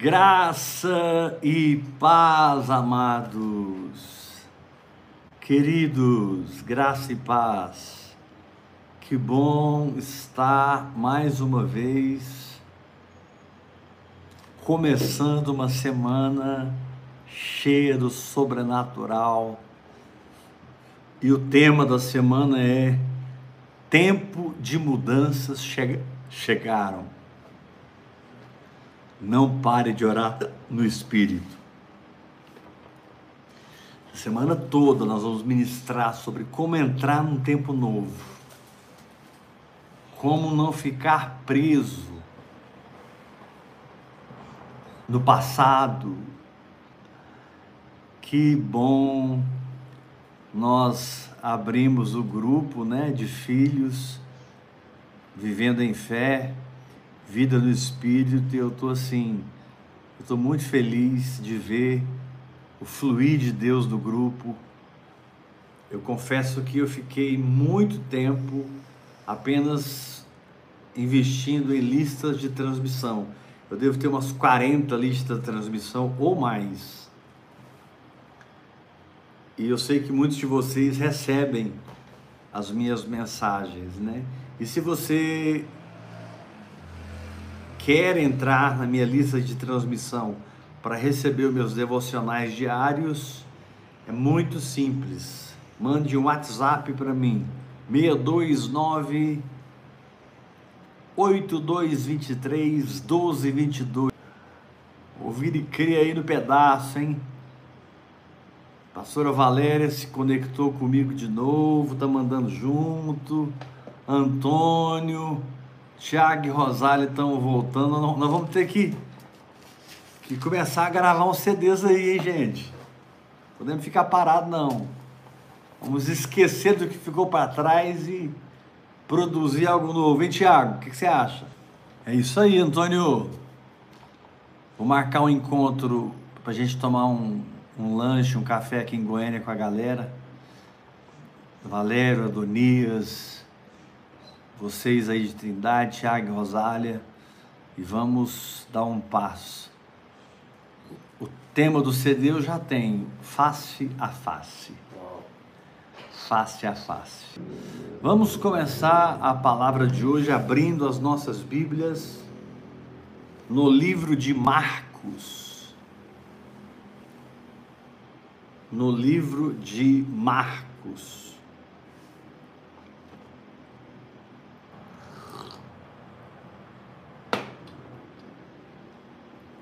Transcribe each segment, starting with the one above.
Graça e paz, amados, queridos, graça e paz. Que bom estar mais uma vez começando uma semana cheia do sobrenatural. E o tema da semana é Tempo de mudanças che chegaram. Não pare de orar no Espírito. Semana toda nós vamos ministrar sobre como entrar num tempo novo. Como não ficar preso no passado. Que bom nós abrimos o grupo, né, de filhos vivendo em fé vida no Espírito, e eu estou assim, eu estou muito feliz de ver o fluir de Deus no grupo. Eu confesso que eu fiquei muito tempo apenas investindo em listas de transmissão. Eu devo ter umas 40 listas de transmissão ou mais. E eu sei que muitos de vocês recebem as minhas mensagens, né? E se você quer entrar na minha lista de transmissão para receber os meus devocionais diários, é muito simples. Mande um WhatsApp para mim, 629 8223 1222. Ouvir e crer aí no pedaço, hein? Pastora Valéria se conectou comigo de novo, tá mandando junto. Antônio, Tiago e Rosália estão voltando. Nós vamos ter que, que começar a gravar uns CDs aí, hein, gente? Podemos ficar parado não. Vamos esquecer do que ficou para trás e produzir algo novo. Hein, Tiago? O que, que você acha? É isso aí, Antônio. Vou marcar um encontro para a gente tomar um, um lanche, um café aqui em Goiânia com a galera. Valério, Adonias, vocês aí de Trindade, Tiago Rosália, e vamos dar um passo. O tema do CD eu já tenho, face a face. Face a face. Vamos começar a palavra de hoje abrindo as nossas Bíblias no livro de Marcos. No livro de Marcos.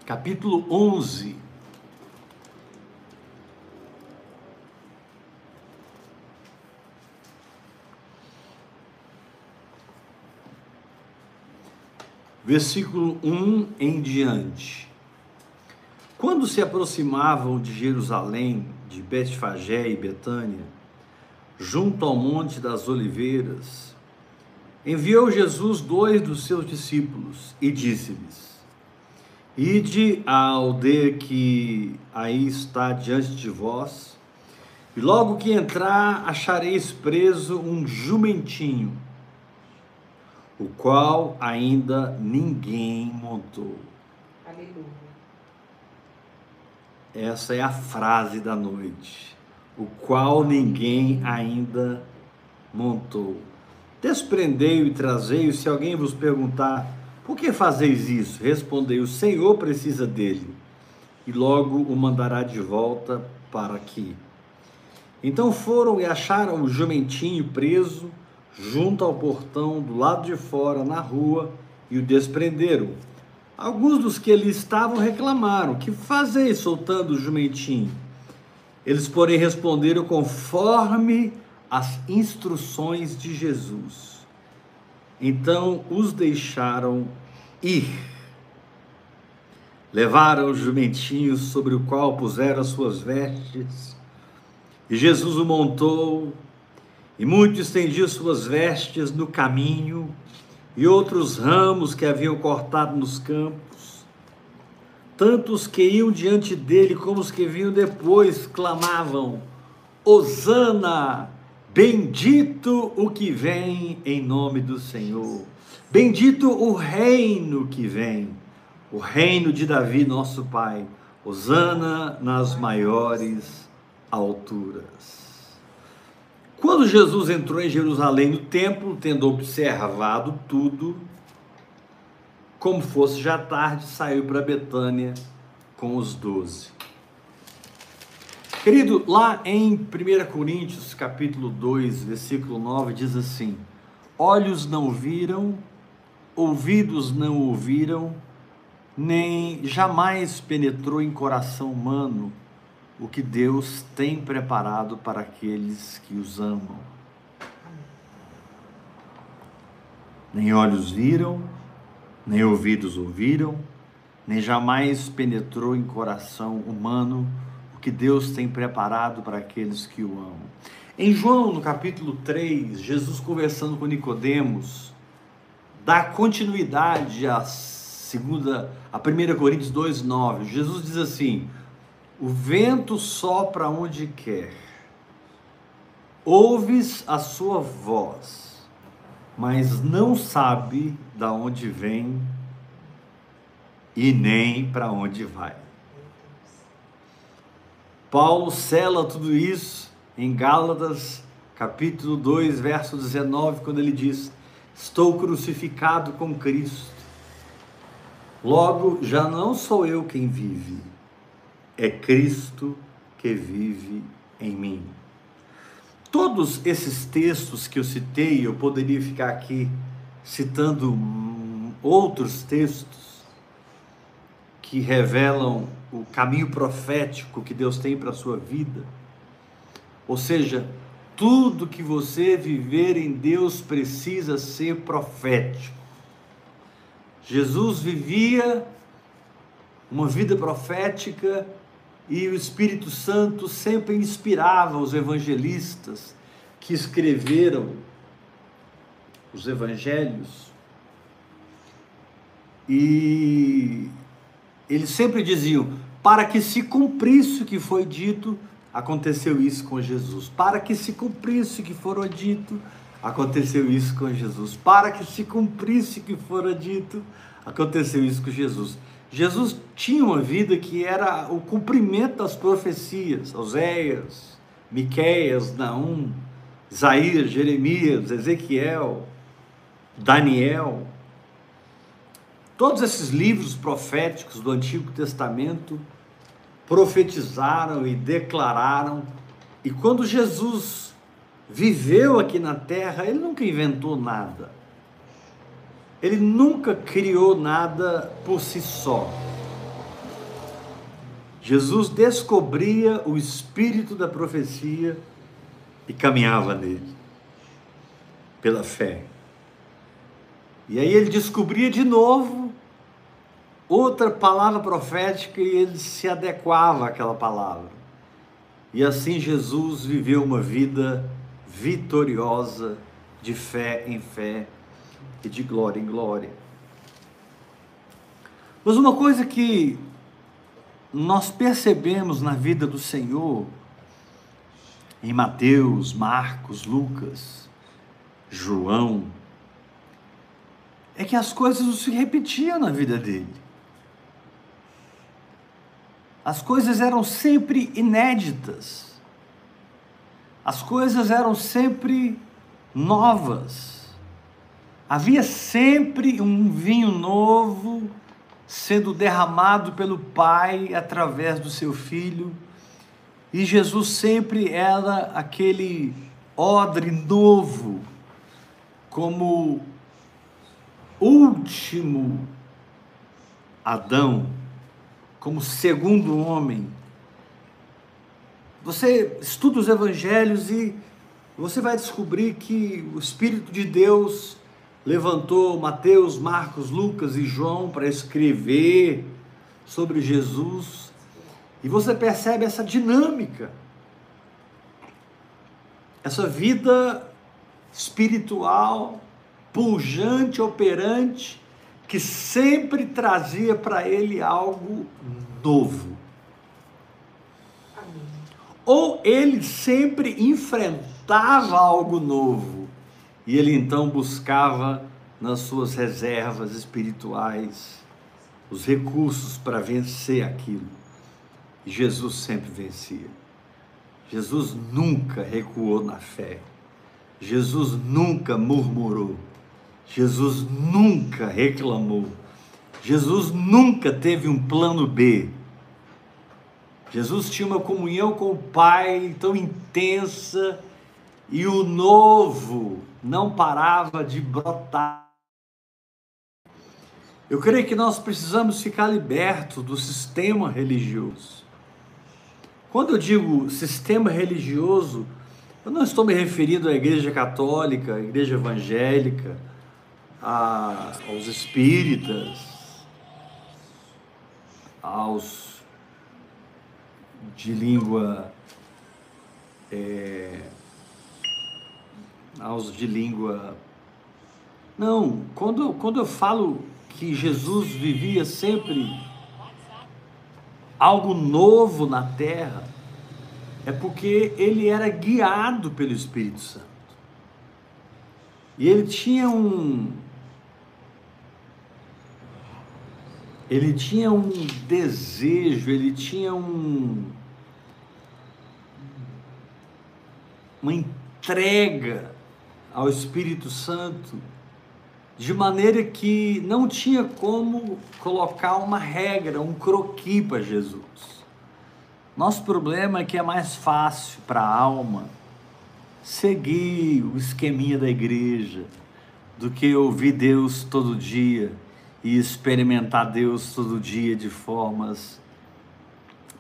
Capítulo 11. Versículo 1 em diante. Quando se aproximavam de Jerusalém, de Betfagé e Betânia, junto ao Monte das Oliveiras, enviou Jesus dois dos seus discípulos e disse-lhes: Ide à aldeia que aí está diante de vós, e logo que entrar, achareis preso um jumentinho, o qual ainda ninguém montou. Aleluia. Essa é a frase da noite. O qual ninguém ainda montou. Desprendei-o e trazei-o, se alguém vos perguntar por que fazeis isso? Respondeu: O Senhor precisa dele, e logo o mandará de volta para aqui. Então foram e acharam o jumentinho preso junto ao portão do lado de fora, na rua, e o desprenderam. Alguns dos que ali estavam reclamaram: Que fazeis soltando o jumentinho? Eles, porém, responderam conforme as instruções de Jesus. Então os deixaram ir. Levaram o jumentinho sobre o qual puseram as suas vestes, e Jesus o montou, e muitos estendiam suas vestes no caminho, e outros ramos que haviam cortado nos campos. Tantos que iam diante dele como os que vinham depois clamavam: Hosana! Bendito o que vem em nome do Senhor. Bendito o reino que vem. o reino de Davi, nosso Pai. Hosana nas maiores alturas. Quando Jesus entrou em Jerusalém no templo, tendo observado tudo, como fosse já tarde, saiu para Betânia com os doze. Querido, lá em 1 Coríntios, capítulo 2, versículo 9, diz assim: Olhos não viram, ouvidos não ouviram, nem jamais penetrou em coração humano o que Deus tem preparado para aqueles que os amam. Nem olhos viram, nem ouvidos ouviram, nem jamais penetrou em coração humano que Deus tem preparado para aqueles que o amam. Em João, no capítulo 3, Jesus conversando com Nicodemos, dá continuidade à segunda, a 1 Coríntios 2:9. Jesus diz assim: O vento sopra onde quer. Ouves a sua voz, mas não sabe da onde vem e nem para onde vai. Paulo cela tudo isso em Gálatas, capítulo 2, verso 19, quando ele diz: Estou crucificado com Cristo. Logo, já não sou eu quem vive, é Cristo que vive em mim. Todos esses textos que eu citei, eu poderia ficar aqui citando outros textos que revelam o caminho profético que Deus tem para a sua vida. Ou seja, tudo que você viver em Deus precisa ser profético. Jesus vivia uma vida profética e o Espírito Santo sempre inspirava os evangelistas que escreveram os evangelhos. E eles sempre diziam: para que se cumprisse o que foi dito, aconteceu isso com Jesus. Para que se cumprisse o que fora dito, aconteceu isso com Jesus. Para que se cumprisse o que fora dito, aconteceu isso com Jesus. Jesus tinha uma vida que era o cumprimento das profecias, Oséias, Miqueias, Naum, Isaías, Jeremias, Ezequiel, Daniel, Todos esses livros proféticos do Antigo Testamento profetizaram e declararam, e quando Jesus viveu aqui na terra, ele nunca inventou nada. Ele nunca criou nada por si só. Jesus descobria o espírito da profecia e caminhava nele, pela fé. E aí ele descobria de novo outra palavra profética e ele se adequava àquela palavra. E assim Jesus viveu uma vida vitoriosa, de fé em fé e de glória em glória. Mas uma coisa que nós percebemos na vida do Senhor, em Mateus, Marcos, Lucas, João, é que as coisas não se repetiam na vida dele. As coisas eram sempre inéditas. As coisas eram sempre novas. Havia sempre um vinho novo sendo derramado pelo Pai através do seu filho. E Jesus sempre era aquele odre novo, como último Adão, como segundo homem. Você estuda os evangelhos e você vai descobrir que o Espírito de Deus levantou Mateus, Marcos, Lucas e João para escrever sobre Jesus. E você percebe essa dinâmica, essa vida espiritual pujante, operante, que sempre trazia para ele algo novo. Ou ele sempre enfrentava algo novo e ele então buscava nas suas reservas espirituais os recursos para vencer aquilo. E Jesus sempre vencia. Jesus nunca recuou na fé. Jesus nunca murmurou. Jesus nunca reclamou. Jesus nunca teve um plano B. Jesus tinha uma comunhão com o Pai tão intensa e o novo não parava de brotar. Eu creio que nós precisamos ficar libertos do sistema religioso. Quando eu digo sistema religioso, eu não estou me referindo à igreja católica, à igreja evangélica, a, aos espíritas, aos de língua é, aos de língua não quando quando eu falo que Jesus vivia sempre algo novo na terra é porque ele era guiado pelo Espírito Santo. E ele tinha um ele tinha um desejo, ele tinha um uma entrega ao Espírito Santo, de maneira que não tinha como colocar uma regra, um croqui para Jesus. Nosso problema é que é mais fácil para a alma seguir o esqueminha da igreja do que ouvir Deus todo dia e experimentar Deus todo dia de formas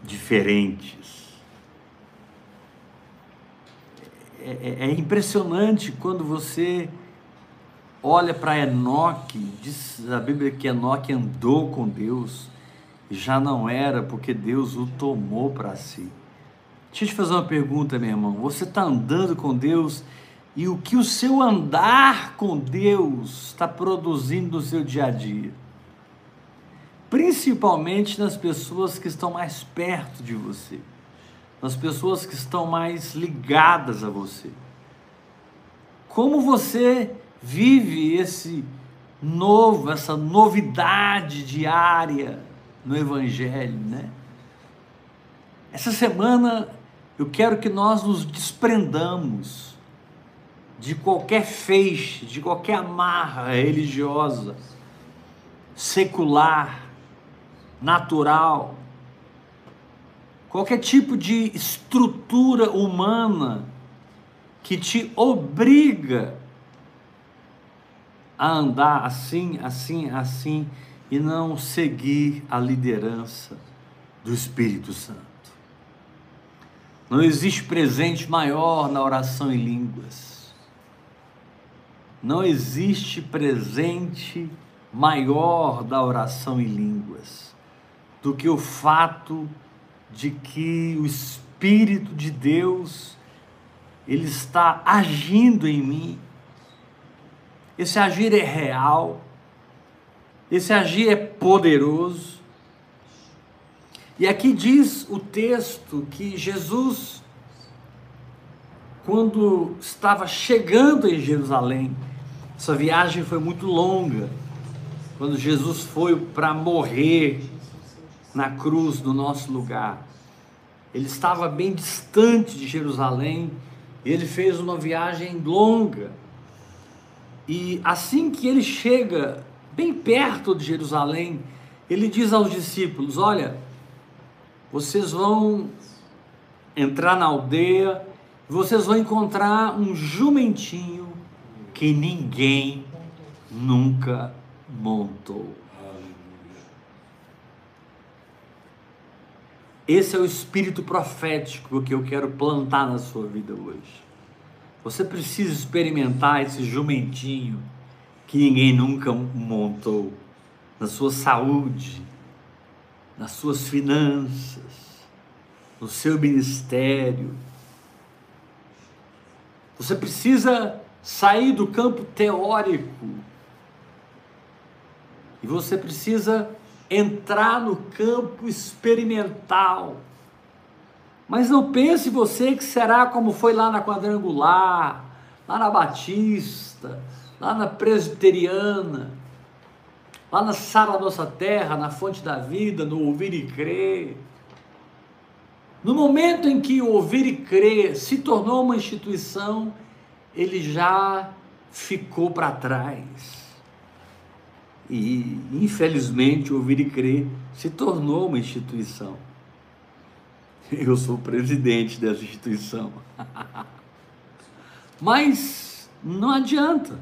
diferentes. É, é, é impressionante quando você olha para Enoque, diz a Bíblia que Enoque andou com Deus, e já não era porque Deus o tomou para si. Deixa eu te fazer uma pergunta, meu irmão. Você está andando com Deus e o que o seu andar com Deus está produzindo no seu dia a dia. Principalmente nas pessoas que estão mais perto de você, nas pessoas que estão mais ligadas a você. Como você vive esse novo, essa novidade diária no Evangelho, né? Essa semana eu quero que nós nos desprendamos de qualquer feixe, de qualquer amarra religiosa, secular, natural, qualquer tipo de estrutura humana que te obriga a andar assim, assim, assim e não seguir a liderança do Espírito Santo. Não existe presente maior na oração em línguas não existe presente maior da oração em línguas do que o fato de que o Espírito de Deus ele está agindo em mim. Esse agir é real, esse agir é poderoso. E aqui diz o texto que Jesus, quando estava chegando em Jerusalém, essa viagem foi muito longa. Quando Jesus foi para morrer na cruz no nosso lugar, ele estava bem distante de Jerusalém. Ele fez uma viagem longa. E assim que ele chega bem perto de Jerusalém, ele diz aos discípulos: Olha, vocês vão entrar na aldeia, vocês vão encontrar um jumentinho que ninguém nunca montou. Esse é o espírito profético que eu quero plantar na sua vida hoje. Você precisa experimentar esse jumentinho que ninguém nunca montou na sua saúde, nas suas finanças, no seu ministério. Você precisa sair do campo teórico. E você precisa entrar no campo experimental. Mas não pense você que será como foi lá na quadrangular, lá na Batista, lá na presbiteriana. lá na Sara Nossa Terra, na Fonte da Vida, no Ouvir e Crer. No momento em que o Ouvir e Crer se tornou uma instituição, ele já ficou para trás. E, infelizmente, Ouvir e Crer se tornou uma instituição. Eu sou presidente dessa instituição. Mas não adianta.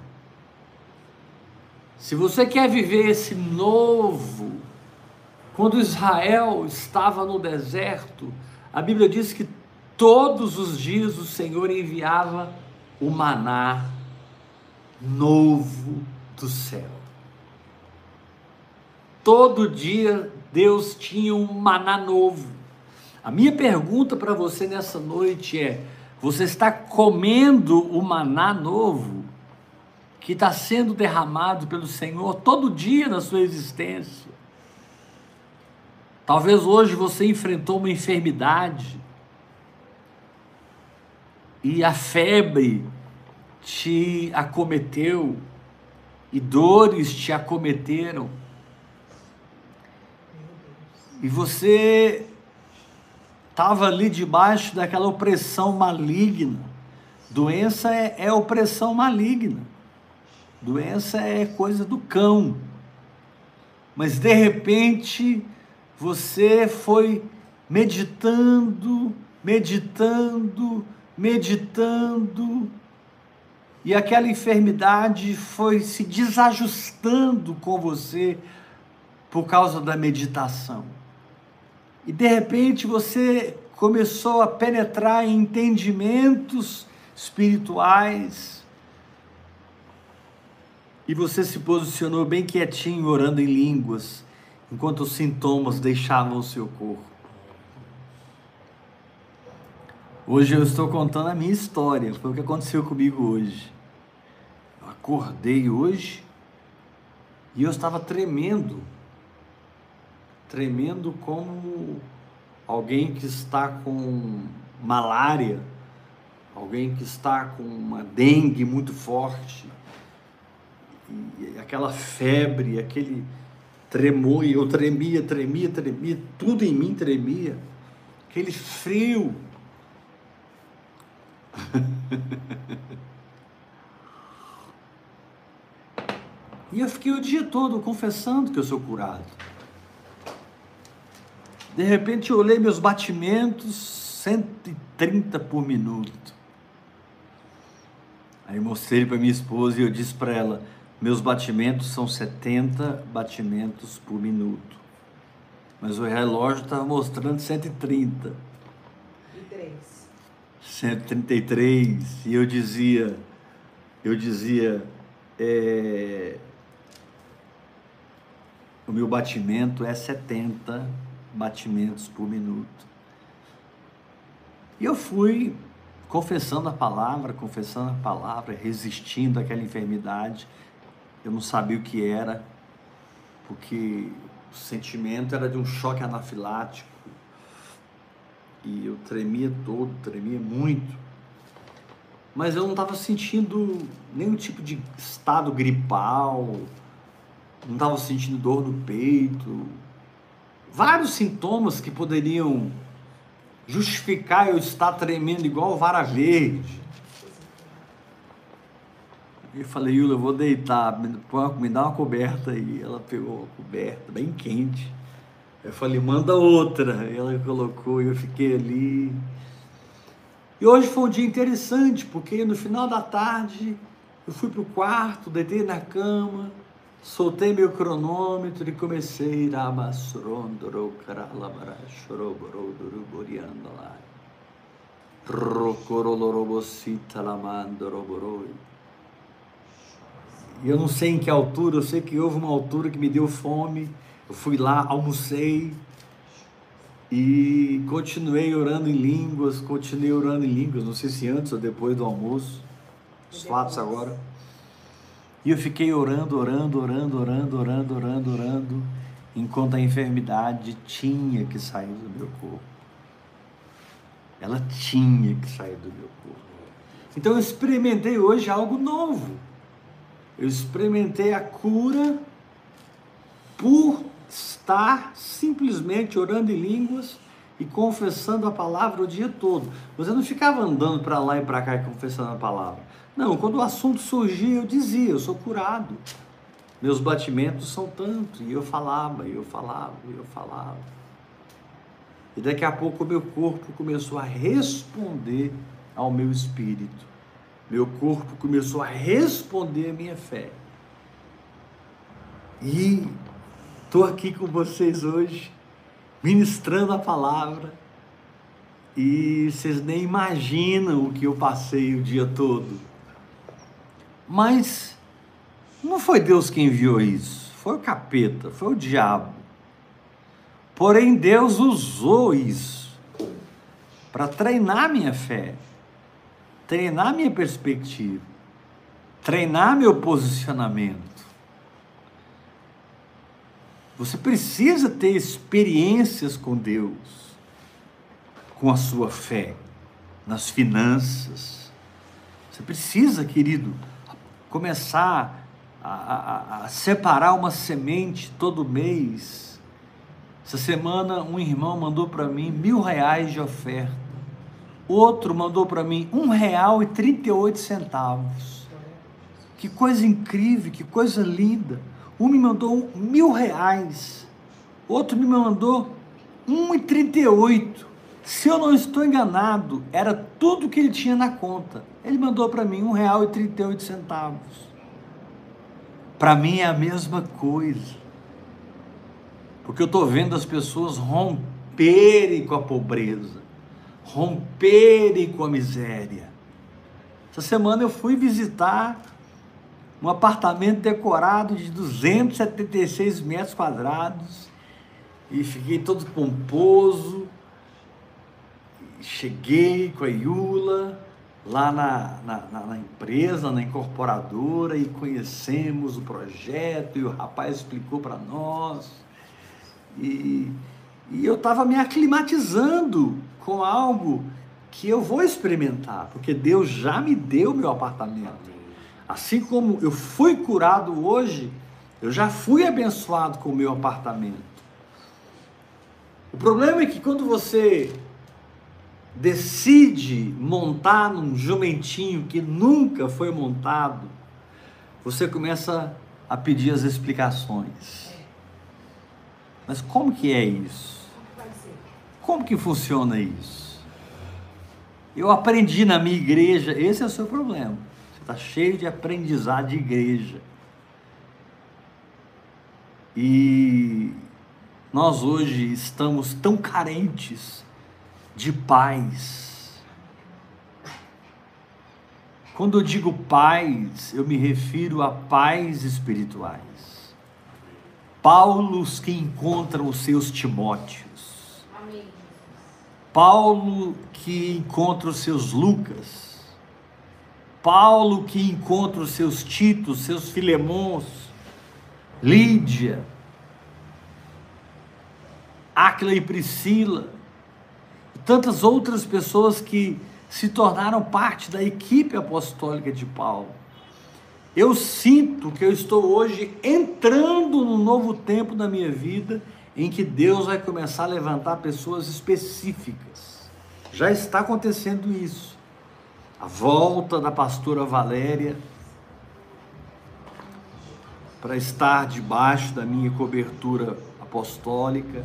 Se você quer viver esse novo, quando Israel estava no deserto, a Bíblia diz que todos os dias o Senhor enviava o maná novo do céu. Todo dia Deus tinha um maná novo. A minha pergunta para você nessa noite é: você está comendo o maná novo que está sendo derramado pelo Senhor todo dia na sua existência? Talvez hoje você enfrentou uma enfermidade e a febre te acometeu e dores te acometeram. E você estava ali debaixo daquela opressão maligna. Doença é, é opressão maligna. Doença é coisa do cão. Mas de repente você foi meditando, meditando, meditando, e aquela enfermidade foi se desajustando com você por causa da meditação. E de repente você começou a penetrar em entendimentos espirituais. E você se posicionou bem quietinho, orando em línguas, enquanto os sintomas deixavam o seu corpo. Hoje eu estou contando a minha história, foi o que aconteceu comigo hoje. Eu acordei hoje e eu estava tremendo tremendo como alguém que está com malária, alguém que está com uma dengue muito forte, e aquela febre, aquele tremor, e eu tremia, tremia, tremia, tudo em mim tremia, aquele frio. e eu fiquei o dia todo confessando que eu sou curado. De repente eu olhei meus batimentos, 130 por minuto. Aí mostrei para minha esposa e eu disse para ela: meus batimentos são 70 batimentos por minuto. Mas o relógio estava mostrando 130. E 3. 133. E eu dizia, eu dizia, é, o meu batimento é 70 batimentos por minuto. E eu fui confessando a palavra, confessando a palavra, resistindo àquela enfermidade. Eu não sabia o que era, porque o sentimento era de um choque anafilático. E eu tremia todo, tremia muito. Mas eu não estava sentindo nenhum tipo de estado gripal, não estava sentindo dor no peito, vários sintomas que poderiam justificar eu estar tremendo igual vara verde. Eu falei, Yula, eu vou deitar, me dá uma coberta aí. Ela pegou a coberta, bem quente. Eu falei, manda outra. Ela colocou e eu fiquei ali. E hoje foi um dia interessante, porque no final da tarde eu fui para o quarto, deitei na cama, Soltei meu cronômetro e comecei a. E eu não sei em que altura, eu sei que houve uma altura que me deu fome. Eu fui lá, almocei e continuei orando em línguas, continuei orando em línguas, não sei se antes ou depois do almoço. Os fatos agora. E eu fiquei orando, orando, orando, orando, orando, orando, orando, enquanto a enfermidade tinha que sair do meu corpo. Ela tinha que sair do meu corpo. Então eu experimentei hoje algo novo. Eu experimentei a cura por estar simplesmente orando em línguas e confessando a palavra o dia todo. Você não ficava andando para lá e para cá e confessando a palavra. Não, quando o assunto surgia, eu dizia, eu sou curado. Meus batimentos são tantos. E eu falava, e eu falava, e eu falava. E daqui a pouco o meu corpo começou a responder ao meu espírito. Meu corpo começou a responder à minha fé. E estou aqui com vocês hoje, ministrando a palavra. E vocês nem imaginam o que eu passei o dia todo. Mas não foi Deus quem enviou isso, foi o capeta, foi o diabo. Porém, Deus usou isso para treinar minha fé, treinar minha perspectiva, treinar meu posicionamento. Você precisa ter experiências com Deus, com a sua fé, nas finanças. Você precisa, querido, começar a, a, a separar uma semente todo mês. Essa semana um irmão mandou para mim mil reais de oferta. Outro mandou para mim um real e trinta e oito centavos. Que coisa incrível, que coisa linda. Um me mandou mil reais, outro me mandou um e trinta e oito. Se eu não estou enganado, era tudo que ele tinha na conta. Ele mandou para mim oito centavos. Para mim é a mesma coisa. Porque eu estou vendo as pessoas romperem com a pobreza, romperem com a miséria. Essa semana eu fui visitar um apartamento decorado de 276 metros quadrados e fiquei todo pomposo. Cheguei com a Iula, lá na, na, na, empresa, na incorporadora, e conhecemos o projeto, e o rapaz explicou para nós. E, e eu estava me aclimatizando com algo que eu vou experimentar, porque Deus já me deu meu apartamento. Assim como eu fui curado hoje, eu já fui abençoado com o meu apartamento. O problema é que quando você decide montar num jumentinho que nunca foi montado, você começa a pedir as explicações. Mas como que é isso? Como que funciona isso? Eu aprendi na minha igreja, esse é o seu problema. Está cheio de aprendizado de igreja. E nós hoje estamos tão carentes de paz. Quando eu digo paz, eu me refiro a paz espirituais. Paulos que encontram os seus Timóteos. Paulo que encontra os seus Lucas. Paulo que encontra os seus Titos, seus Filemons. Lídia. Áquila e Priscila tantas outras pessoas que se tornaram parte da equipe apostólica de Paulo. Eu sinto que eu estou hoje entrando no novo tempo da minha vida em que Deus vai começar a levantar pessoas específicas. Já está acontecendo isso. A volta da pastora Valéria para estar debaixo da minha cobertura apostólica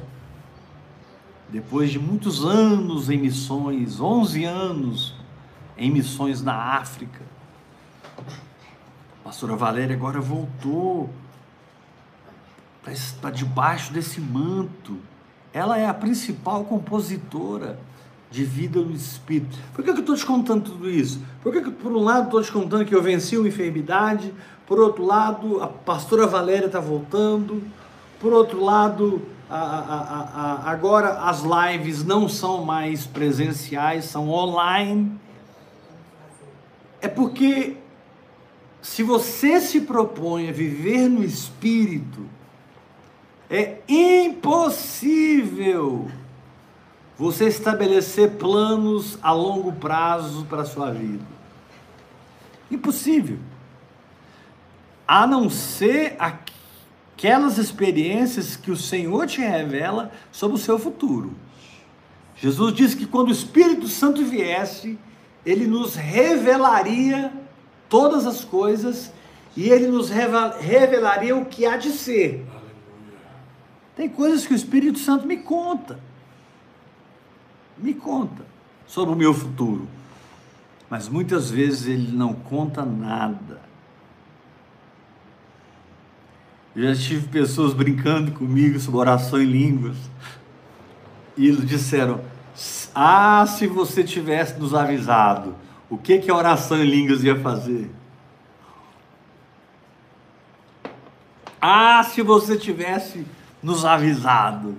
depois de muitos anos em missões, 11 anos em missões na África, a pastora Valéria agora voltou para debaixo desse manto. Ela é a principal compositora de vida no Espírito. Por que eu estou te contando tudo isso? Por que, por um lado, estou te contando que eu venci uma enfermidade, por outro lado, a pastora Valéria está voltando, por outro lado, a, a, a, agora as lives não são mais presenciais, são online. É porque se você se propõe a viver no espírito, é impossível você estabelecer planos a longo prazo para a sua vida. Impossível. A não ser aquelas experiências que o Senhor te revela sobre o seu futuro. Jesus disse que quando o Espírito Santo viesse, ele nos revelaria todas as coisas e ele nos revelaria o que há de ser. Tem coisas que o Espírito Santo me conta. Me conta sobre o meu futuro. Mas muitas vezes ele não conta nada. Eu já tive pessoas brincando comigo sobre oração em línguas. E eles disseram: Ah, se você tivesse nos avisado, o que, que a oração em línguas ia fazer? Ah, se você tivesse nos avisado.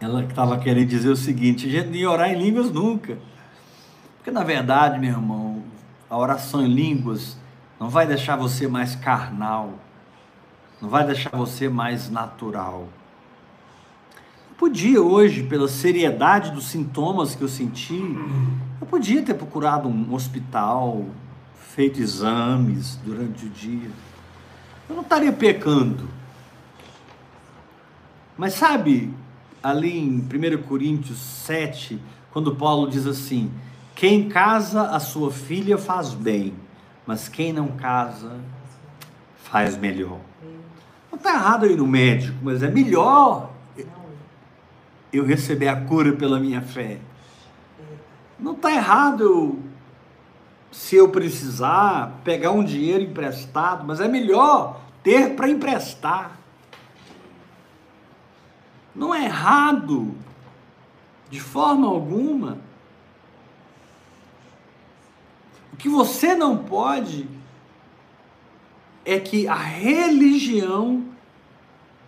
Ela estava querendo dizer o seguinte: gente ia orar em línguas nunca. Porque na verdade, meu irmão, a oração em línguas não vai deixar você mais carnal, não vai deixar você mais natural. Eu podia hoje, pela seriedade dos sintomas que eu senti, eu podia ter procurado um hospital, feito exames durante o dia. Eu não estaria pecando. Mas sabe, ali em 1 Coríntios 7, quando Paulo diz assim: Quem casa a sua filha faz bem mas quem não casa faz melhor. Não está errado eu ir no médico, mas é melhor eu receber a cura pela minha fé. Não está errado eu, se eu precisar, pegar um dinheiro emprestado, mas é melhor ter para emprestar. Não é errado, de forma alguma, que você não pode é que a religião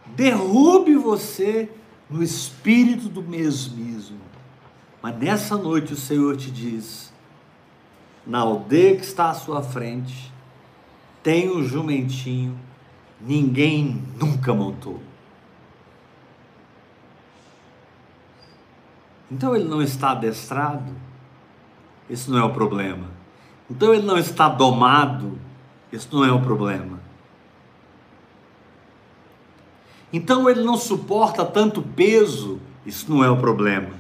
derrube você no espírito do mesmismo. Mas nessa noite o Senhor te diz: na aldeia que está à sua frente, tem um jumentinho, ninguém nunca montou. Então ele não está adestrado? Esse não é o problema. Então ele não está domado, isso não é o problema. Então ele não suporta tanto peso, isso não é o problema.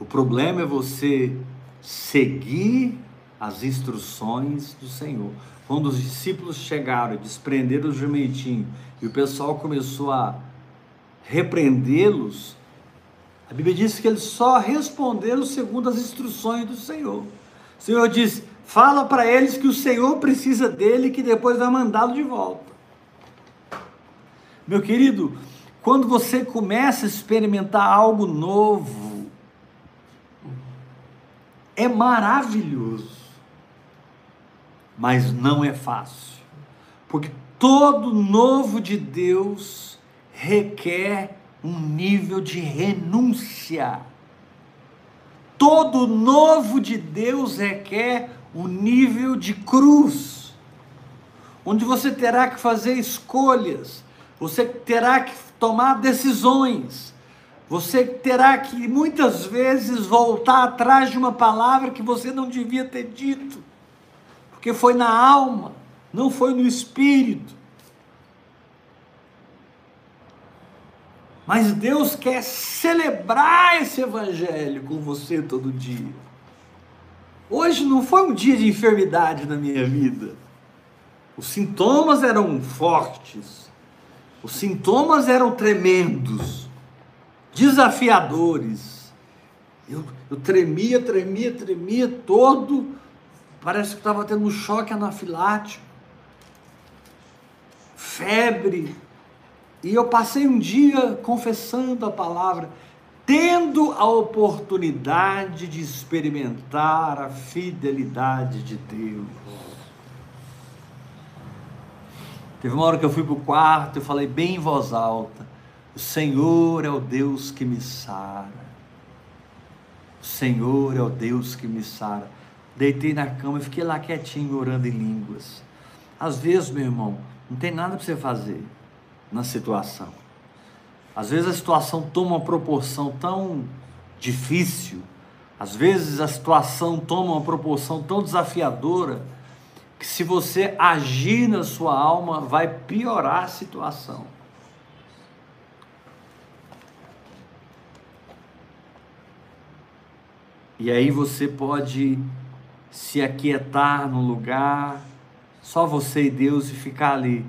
O problema é você seguir as instruções do Senhor. Quando os discípulos chegaram e desprenderam o jumentinho e o pessoal começou a repreendê-los, a Bíblia diz que eles só responderam segundo as instruções do Senhor. O Senhor diz: fala para eles que o Senhor precisa dele, que depois vai mandá-lo de volta. Meu querido, quando você começa a experimentar algo novo, é maravilhoso, mas não é fácil, porque todo novo de Deus requer um nível de renúncia. Todo novo de Deus requer um nível de cruz, onde você terá que fazer escolhas, você terá que tomar decisões, você terá que muitas vezes voltar atrás de uma palavra que você não devia ter dito, porque foi na alma, não foi no espírito. Mas Deus quer celebrar esse evangelho com você todo dia. Hoje não foi um dia de enfermidade na minha vida. Os sintomas eram fortes. Os sintomas eram tremendos, desafiadores. Eu, eu tremia, tremia, tremia todo. Parece que estava tendo um choque anafilático. Febre, e eu passei um dia confessando a palavra, tendo a oportunidade de experimentar a fidelidade de Deus. Teve uma hora que eu fui para o quarto e falei bem em voz alta: O Senhor é o Deus que me sara. O Senhor é o Deus que me sara. Deitei na cama e fiquei lá quietinho, orando em línguas. Às vezes, meu irmão, não tem nada para você fazer na situação. Às vezes a situação toma uma proporção tão difícil, às vezes a situação toma uma proporção tão desafiadora, que se você agir na sua alma, vai piorar a situação. E aí você pode se aquietar no lugar, só você e Deus, e ficar ali.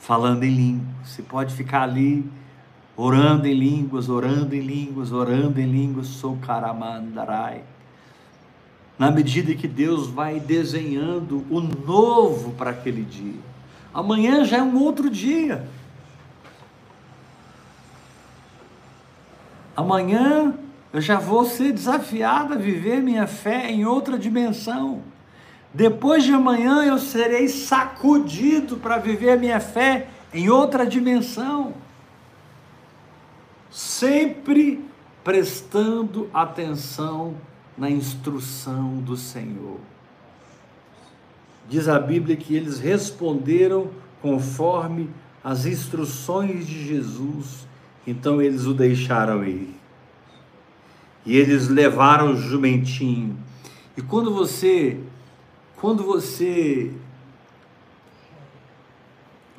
Falando em língua. Você pode ficar ali orando em línguas, orando em línguas, orando em línguas, sou Karamandarai. Na medida que Deus vai desenhando o novo para aquele dia. Amanhã já é um outro dia. Amanhã eu já vou ser desafiado a viver minha fé em outra dimensão. Depois de amanhã eu serei sacudido para viver minha fé em outra dimensão. Sempre prestando atenção na instrução do Senhor. Diz a Bíblia que eles responderam conforme as instruções de Jesus então eles o deixaram ir. E eles levaram o jumentinho. E quando você quando você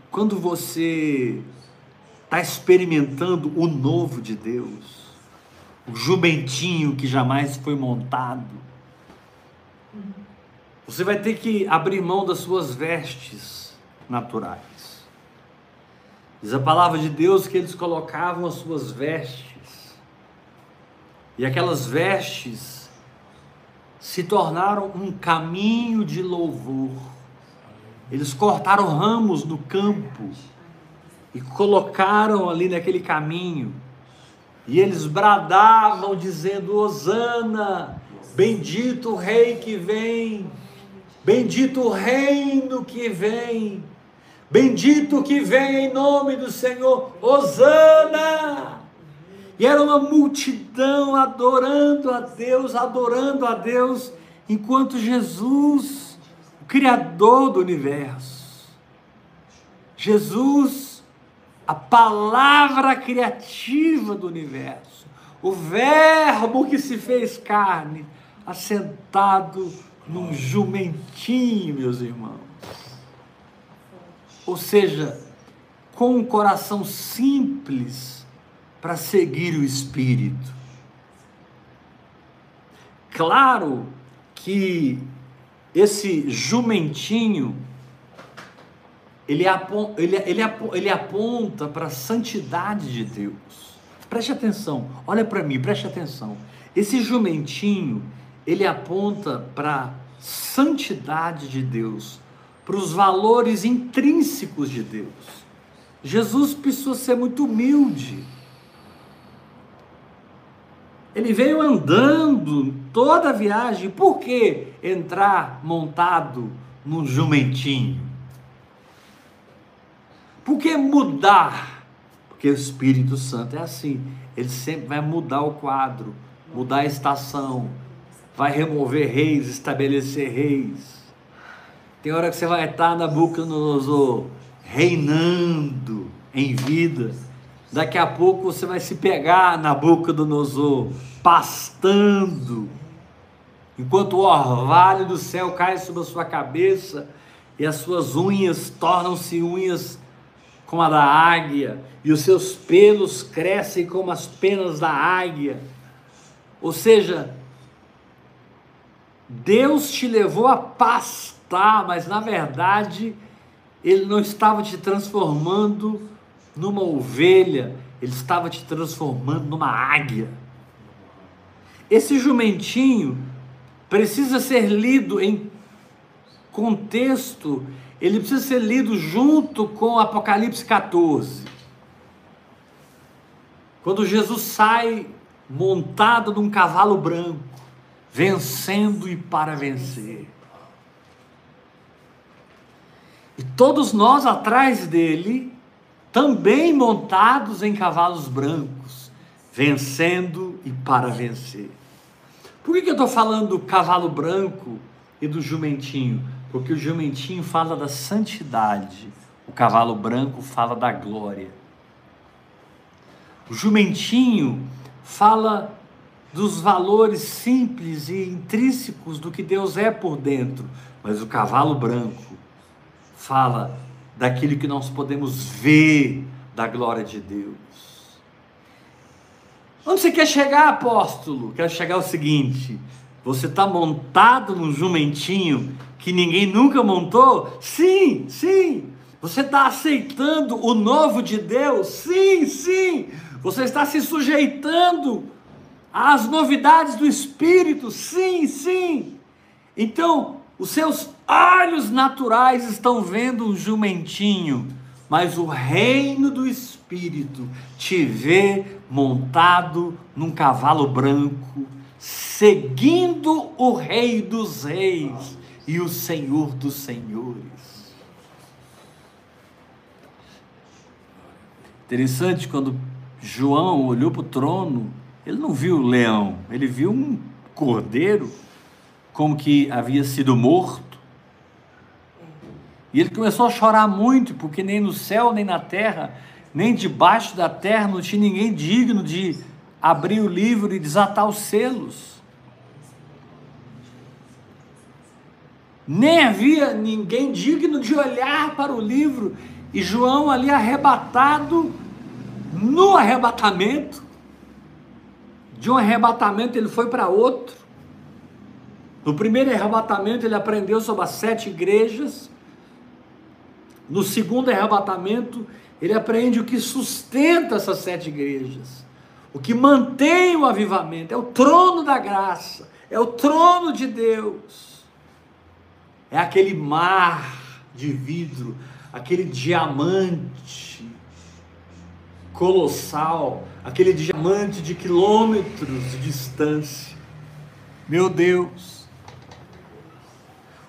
quando você está experimentando o novo de Deus, o jumentinho que jamais foi montado, você vai ter que abrir mão das suas vestes naturais. Diz a palavra de Deus que eles colocavam as suas vestes, e aquelas vestes se tornaram um caminho de louvor. Eles cortaram ramos do campo e colocaram ali naquele caminho, e eles bradavam dizendo: Hosana, bendito o rei que vem, bendito o reino que vem. Bendito que vem em nome do Senhor, Hosana! E era uma multidão adorando a Deus, adorando a Deus, enquanto Jesus, o Criador do universo, Jesus, a palavra criativa do universo, o Verbo que se fez carne, assentado num jumentinho, meus irmãos. Ou seja, com um coração simples para seguir o Espírito. Claro que esse jumentinho ele, ele, ele, ele aponta para a santidade de Deus. Preste atenção, olha para mim, preste atenção. Esse jumentinho, ele aponta para a santidade de Deus para os valores intrínsecos de Deus. Jesus precisou ser muito humilde. Ele veio andando toda a viagem. Por que entrar montado num jumentinho? Por que mudar? Porque o Espírito Santo é assim. Ele sempre vai mudar o quadro, mudar a estação, vai remover reis, estabelecer reis. Tem hora que você vai estar na boca do reinando em vida. Daqui a pouco você vai se pegar na boca do Nosor, pastando, enquanto o orvalho do céu cai sobre a sua cabeça e as suas unhas tornam-se unhas como a da águia, e os seus pelos crescem como as penas da águia. Ou seja, Deus te levou a pastar mas na verdade ele não estava te transformando numa ovelha, ele estava te transformando numa águia. Esse jumentinho precisa ser lido em contexto, ele precisa ser lido junto com Apocalipse 14. Quando Jesus sai montado num cavalo branco, vencendo e para vencer. E todos nós atrás dele, também montados em cavalos brancos, vencendo e para vencer. Por que, que eu estou falando do cavalo branco e do jumentinho? Porque o jumentinho fala da santidade, o cavalo branco fala da glória. O jumentinho fala dos valores simples e intrínsecos do que Deus é por dentro, mas o cavalo branco fala daquilo que nós podemos ver da glória de Deus. Onde você quer chegar, apóstolo? Quero chegar ao seguinte: você está montado num jumentinho que ninguém nunca montou? Sim, sim. Você está aceitando o novo de Deus? Sim, sim. Você está se sujeitando às novidades do Espírito? Sim, sim. Então, os seus olhos naturais estão vendo um jumentinho, mas o reino do Espírito te vê montado num cavalo branco, seguindo o Rei dos Reis e o Senhor dos Senhores. Interessante quando João olhou para o trono, ele não viu o leão, ele viu um cordeiro como que havia sido morto. E ele começou a chorar muito, porque nem no céu, nem na terra, nem debaixo da terra não tinha ninguém digno de abrir o livro e desatar os selos. Nem havia ninguém digno de olhar para o livro e João ali arrebatado, no arrebatamento, de um arrebatamento ele foi para outro. No primeiro arrebatamento ele aprendeu sobre as sete igrejas. No segundo arrebatamento ele aprende o que sustenta essas sete igrejas, o que mantém o avivamento, é o trono da graça, é o trono de Deus, é aquele mar de vidro aquele diamante colossal, aquele diamante de quilômetros de distância. Meu Deus.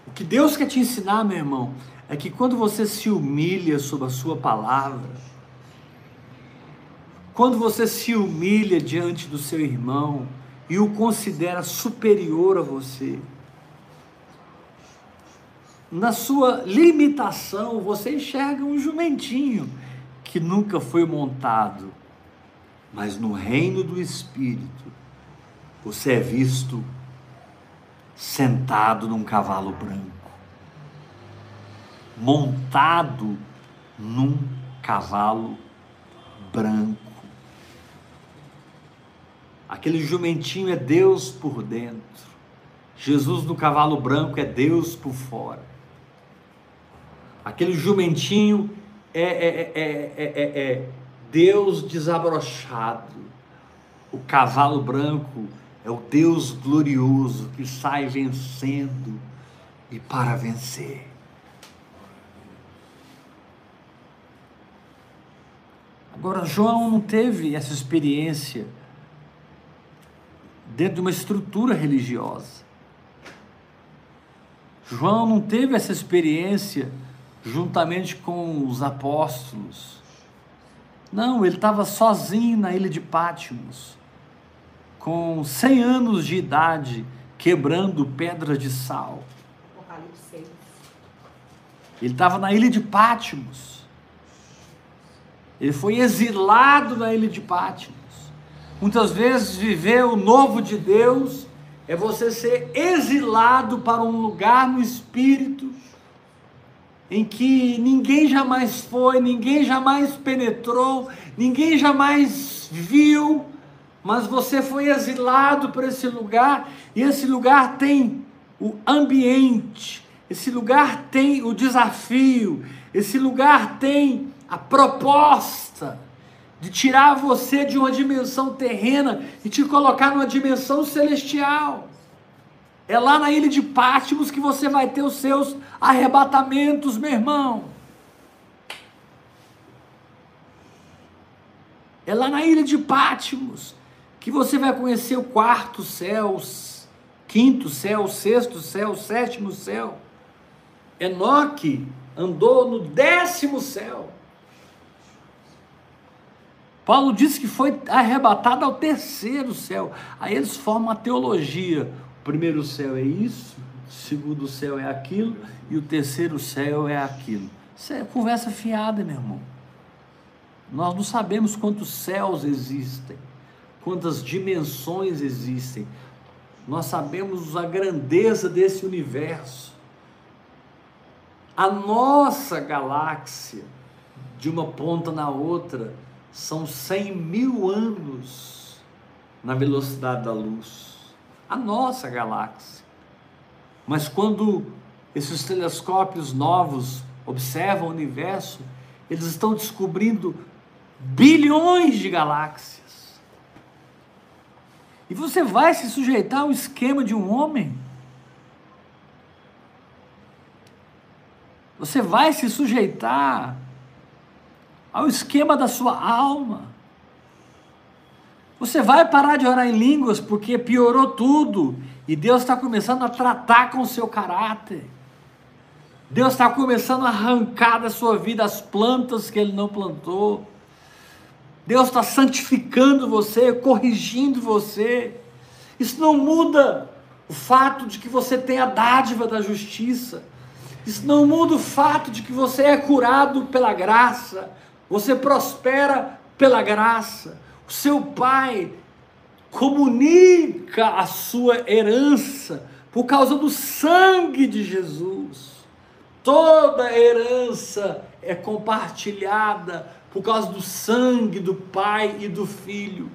O que Deus quer te ensinar, meu irmão, é que quando você se humilha sob a sua palavra, quando você se humilha diante do seu irmão e o considera superior a você, na sua limitação, você enxerga um jumentinho que nunca foi montado, mas no reino do Espírito, você é visto sentado num cavalo branco, montado num cavalo branco. Aquele jumentinho é Deus por dentro. Jesus no cavalo branco é Deus por fora. Aquele jumentinho é, é, é, é, Deus desabrochado. O cavalo branco é o Deus glorioso que sai vencendo e para vencer. Agora, João não teve essa experiência dentro de uma estrutura religiosa. João não teve essa experiência juntamente com os apóstolos. Não, ele estava sozinho na ilha de Pátimos, com 100 anos de idade, quebrando pedras de sal. Ele estava na ilha de Pátimos. Ele foi exilado na ilha de Pátimos. Muitas vezes viver o novo de Deus é você ser exilado para um lugar no espírito em que ninguém jamais foi, ninguém jamais penetrou, ninguém jamais viu, mas você foi exilado para esse lugar, e esse lugar tem o ambiente, esse lugar tem o desafio, esse lugar tem a proposta de tirar você de uma dimensão terrena e te colocar numa dimensão celestial. É lá na ilha de Pátimos que você vai ter os seus arrebatamentos, meu irmão. É lá na ilha de Pátimos que você vai conhecer o quarto céu, quinto céu, sexto céu, sétimo céu. Enoque andou no décimo céu. Paulo disse que foi arrebatado ao terceiro céu. Aí eles formam a teologia primeiro céu é isso, o segundo céu é aquilo e o terceiro céu é aquilo. Isso é conversa fiada, meu irmão. Nós não sabemos quantos céus existem. quantas dimensões existem. Nós sabemos a grandeza desse universo. A nossa galáxia, de uma ponta na outra, são 100 mil anos na velocidade da luz. A nossa galáxia. Mas quando esses telescópios novos observam o universo, eles estão descobrindo bilhões de galáxias. E você vai se sujeitar ao esquema de um homem? Você vai se sujeitar ao esquema da sua alma? Você vai parar de orar em línguas porque piorou tudo e Deus está começando a tratar com o seu caráter. Deus está começando a arrancar da sua vida as plantas que Ele não plantou. Deus está santificando você, corrigindo você. Isso não muda o fato de que você tem a dádiva da justiça. Isso não muda o fato de que você é curado pela graça. Você prospera pela graça. O seu pai comunica a sua herança por causa do sangue de Jesus. Toda herança é compartilhada por causa do sangue do Pai e do Filho.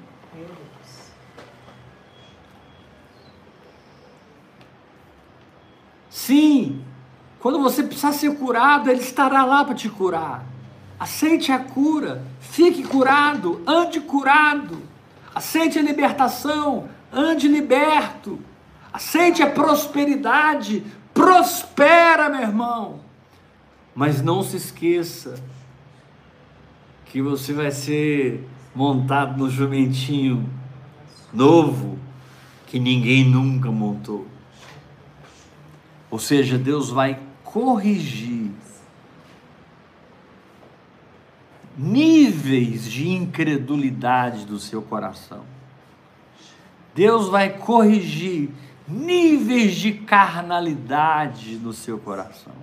Sim, quando você precisar ser curado, Ele estará lá para te curar. Aceite a cura, fique curado, ande curado. Aceite a libertação, ande liberto. Aceite a prosperidade, prospera, meu irmão. Mas não se esqueça que você vai ser montado no jumentinho novo que ninguém nunca montou. Ou seja, Deus vai corrigir níveis de incredulidade do seu coração. Deus vai corrigir níveis de carnalidade no seu coração.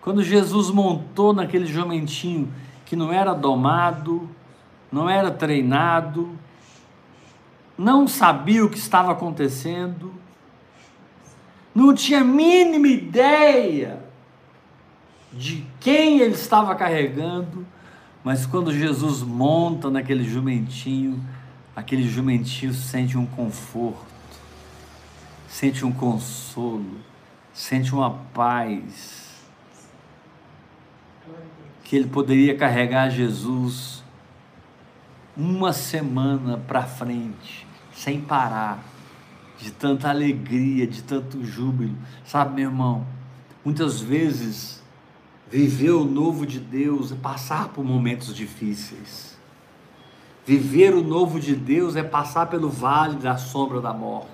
Quando Jesus montou naquele jumentinho que não era domado, não era treinado, não sabia o que estava acontecendo, não tinha mínima ideia de quem ele estava carregando, mas quando Jesus monta naquele jumentinho, aquele jumentinho sente um conforto, sente um consolo, sente uma paz que ele poderia carregar Jesus uma semana para frente, sem parar, de tanta alegria, de tanto júbilo. Sabe, meu irmão, muitas vezes viver o novo de Deus é passar por momentos difíceis. Viver o novo de Deus é passar pelo vale da sombra da morte.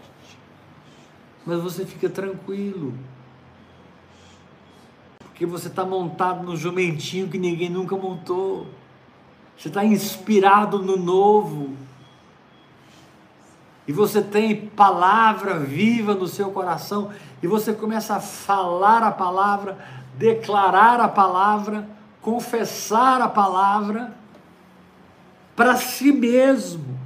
Mas você fica tranquilo, porque você está montado no jumentinho que ninguém nunca montou. Você está inspirado no novo. E você tem palavra viva no seu coração. E você começa a falar a palavra, declarar a palavra, confessar a palavra para si mesmo.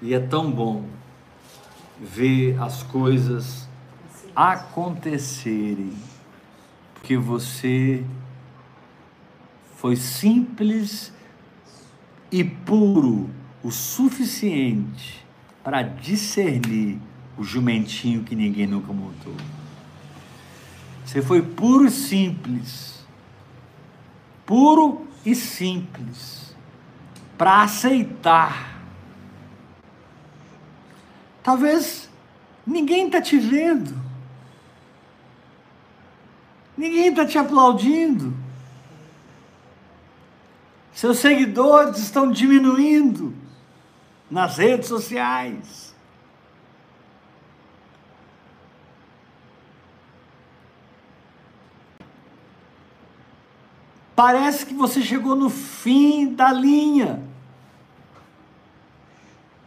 E é tão bom ver as coisas acontecerem, porque você foi simples e puro o suficiente para discernir o jumentinho que ninguém nunca montou. Você foi puro e simples, puro e simples, para aceitar Talvez ninguém está te vendo. Ninguém está te aplaudindo. Seus seguidores estão diminuindo nas redes sociais. Parece que você chegou no fim da linha.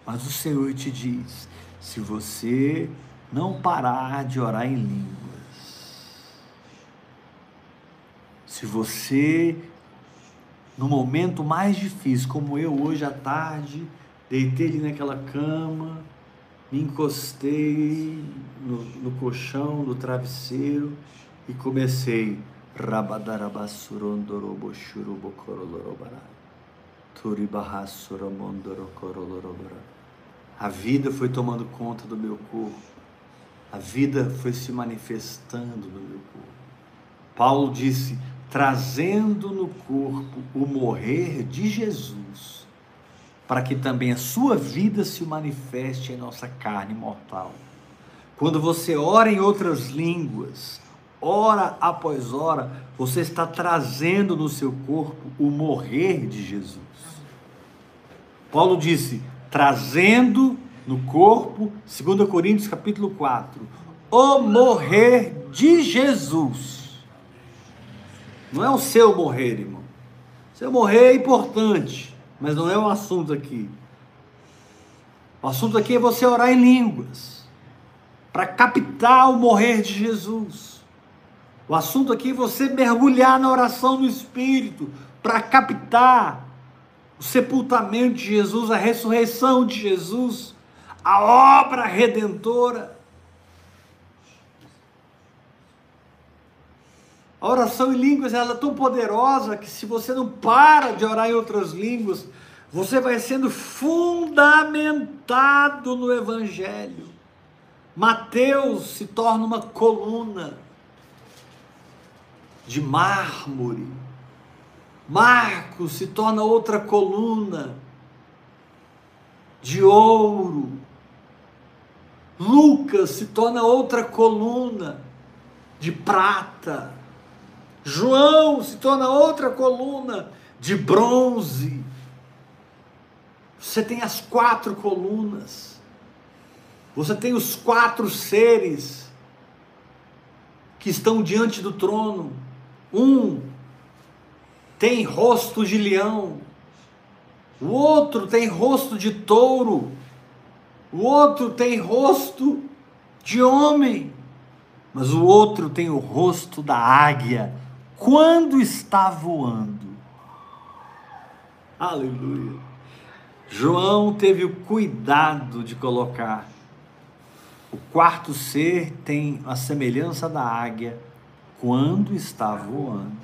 Mas o Senhor te diz: se você não parar de orar em línguas, Se você, no momento mais difícil, como eu hoje à tarde, deitei ali naquela cama, me encostei no, no colchão, no travesseiro e comecei a vida foi tomando conta do meu corpo. A vida foi se manifestando no meu corpo. Paulo disse: trazendo no corpo o morrer de Jesus, para que também a sua vida se manifeste em nossa carne mortal. Quando você ora em outras línguas, hora após hora, você está trazendo no seu corpo o morrer de Jesus. Paulo disse: trazendo no corpo, 2 Coríntios capítulo 4, o morrer de Jesus. Não é o seu morrer, irmão. Seu morrer é importante, mas não é o assunto aqui. O assunto aqui é você orar em línguas, para captar o morrer de Jesus. O assunto aqui é você mergulhar na oração do Espírito, para captar o sepultamento de Jesus, a ressurreição de Jesus, a obra redentora. A oração em línguas ela é tão poderosa que se você não para de orar em outras línguas, você vai sendo fundamentado no Evangelho. Mateus se torna uma coluna de mármore. Marcos se torna outra coluna de ouro. Lucas se torna outra coluna de prata. João se torna outra coluna de bronze. Você tem as quatro colunas. Você tem os quatro seres que estão diante do trono. Um tem rosto de leão, o outro tem rosto de touro, o outro tem rosto de homem, mas o outro tem o rosto da águia quando está voando. Aleluia. João teve o cuidado de colocar o quarto ser tem a semelhança da águia quando está voando.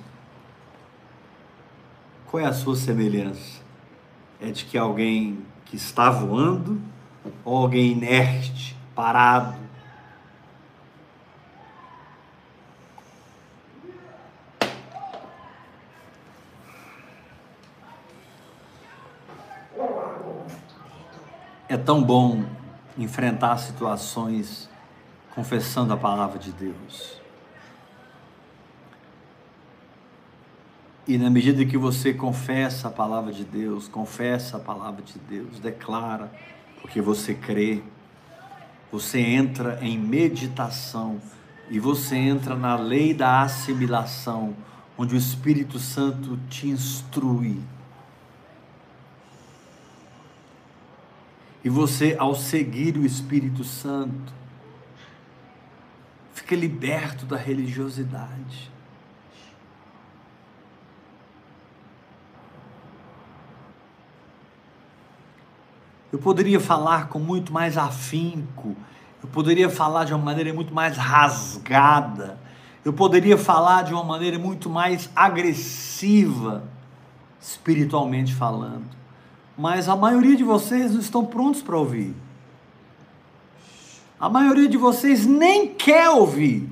Qual é a sua semelhança? É de que alguém que está voando ou alguém inerte, parado, É tão bom enfrentar situações confessando a palavra de Deus. E na medida que você confessa a palavra de Deus, confessa a palavra de Deus, declara, porque você crê, você entra em meditação e você entra na lei da assimilação, onde o Espírito Santo te instrui E você, ao seguir o Espírito Santo, fica liberto da religiosidade. Eu poderia falar com muito mais afinco, eu poderia falar de uma maneira muito mais rasgada, eu poderia falar de uma maneira muito mais agressiva, espiritualmente falando mas a maioria de vocês não estão prontos para ouvir. A maioria de vocês nem quer ouvir,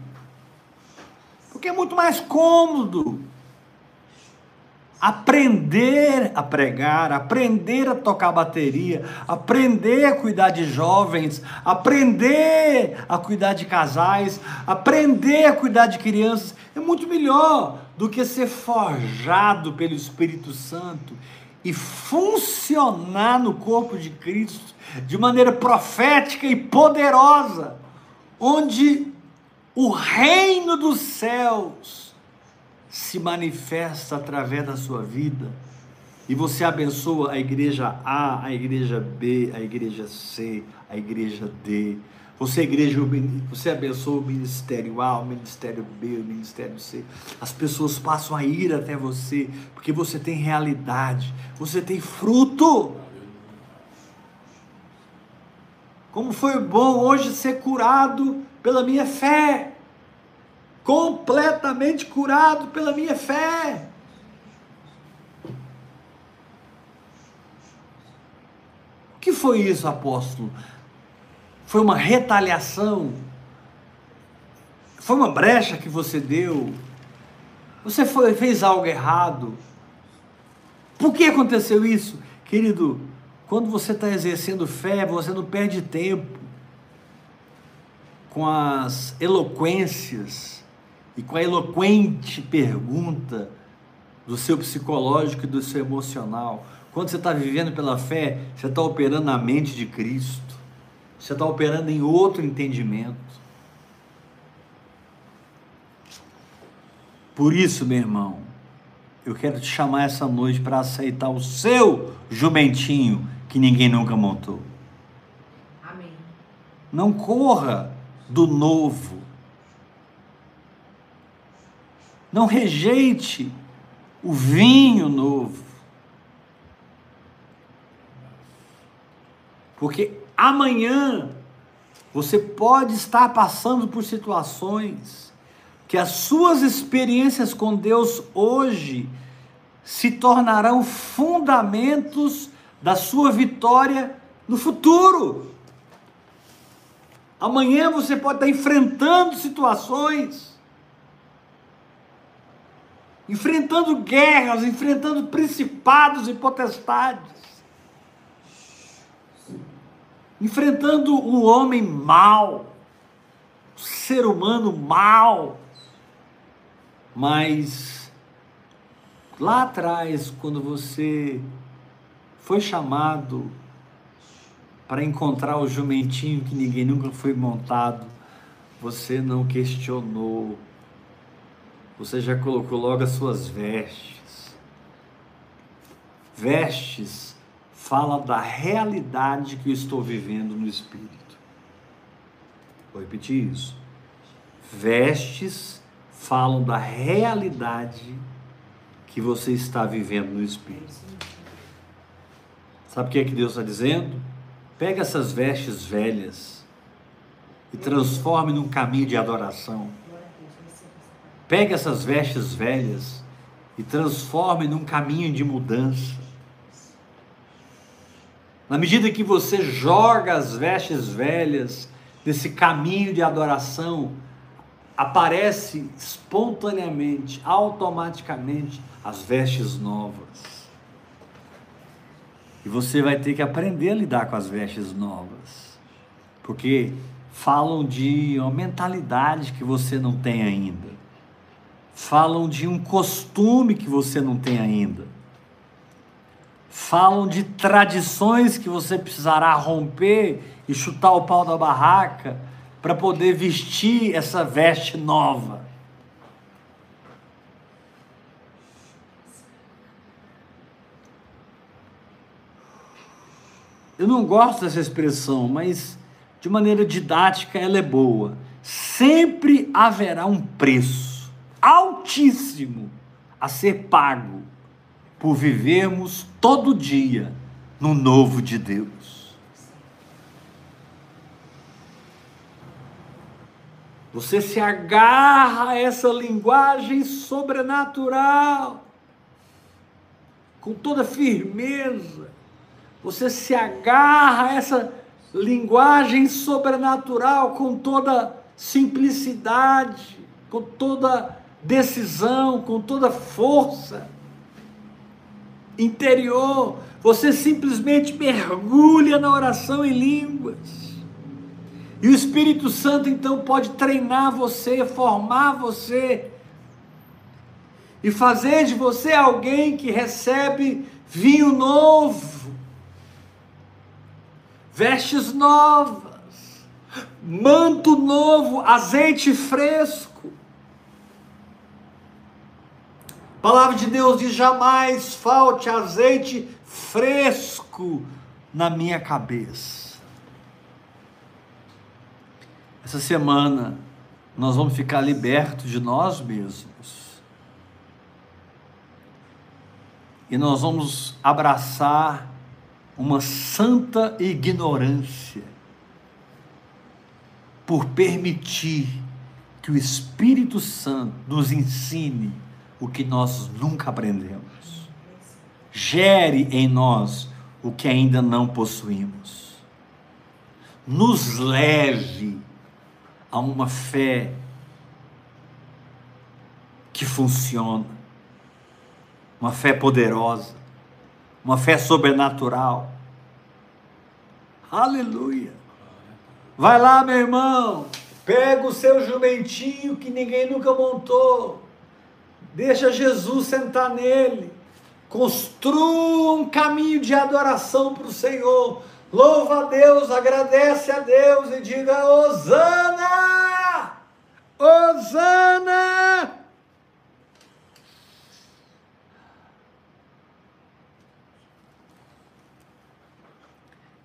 porque é muito mais cômodo aprender a pregar, aprender a tocar bateria, aprender a cuidar de jovens, aprender a cuidar de casais, aprender a cuidar de crianças. É muito melhor do que ser forjado pelo Espírito Santo e funcionar no corpo de Cristo de maneira profética e poderosa, onde o reino dos céus se manifesta através da sua vida e você abençoa a igreja A, a igreja B, a igreja C, a igreja D. Você, igreja, você abençoa o ministério A, o ministério B, o ministério C. As pessoas passam a ir até você, porque você tem realidade, você tem fruto. Como foi bom hoje ser curado pela minha fé. Completamente curado pela minha fé. O que foi isso, apóstolo? Foi uma retaliação? Foi uma brecha que você deu? Você foi, fez algo errado? Por que aconteceu isso? Querido, quando você está exercendo fé, você não perde tempo com as eloquências e com a eloquente pergunta do seu psicológico e do seu emocional. Quando você está vivendo pela fé, você está operando na mente de Cristo. Você está operando em outro entendimento. Por isso, meu irmão, eu quero te chamar essa noite para aceitar o seu jumentinho que ninguém nunca montou. Amém. Não corra do novo. Não rejeite o vinho novo. Porque Amanhã você pode estar passando por situações que as suas experiências com Deus hoje se tornarão fundamentos da sua vitória no futuro. Amanhã você pode estar enfrentando situações, enfrentando guerras, enfrentando principados e potestades enfrentando o homem mau, o ser humano mau. Mas lá atrás, quando você foi chamado para encontrar o jumentinho que ninguém nunca foi montado, você não questionou, você já colocou logo as suas vestes. Vestes fala da realidade que eu estou vivendo no Espírito. Vou repetir isso. Vestes falam da realidade que você está vivendo no Espírito. Sabe o que é que Deus está dizendo? Pega essas vestes velhas e transforme num caminho de adoração. Pega essas vestes velhas e transforme num caminho de mudança. Na medida que você joga as vestes velhas desse caminho de adoração, aparece espontaneamente, automaticamente as vestes novas. E você vai ter que aprender a lidar com as vestes novas. Porque falam de uma mentalidade que você não tem ainda. Falam de um costume que você não tem ainda falam de tradições que você precisará romper e chutar o pau da barraca para poder vestir essa veste nova. Eu não gosto dessa expressão, mas de maneira didática ela é boa. Sempre haverá um preço altíssimo a ser pago por vivermos todo dia no novo de Deus. Você se agarra a essa linguagem sobrenatural com toda firmeza. Você se agarra a essa linguagem sobrenatural com toda simplicidade, com toda decisão, com toda força interior, você simplesmente mergulha na oração em línguas. E o Espírito Santo então pode treinar você, formar você e fazer de você alguém que recebe vinho novo, vestes novas, manto novo, azeite fresco. A palavra de Deus diz: jamais falte azeite fresco na minha cabeça. Essa semana nós vamos ficar libertos de nós mesmos. E nós vamos abraçar uma santa ignorância por permitir que o Espírito Santo nos ensine o que nós nunca aprendemos. Gere em nós o que ainda não possuímos. Nos leve a uma fé que funciona, uma fé poderosa, uma fé sobrenatural. Aleluia! Vai lá, meu irmão, pega o seu jumentinho que ninguém nunca montou, deixa Jesus sentar nele, construa um caminho de adoração para o Senhor Louva a Deus, agradece a Deus e diga: Osana! Osana!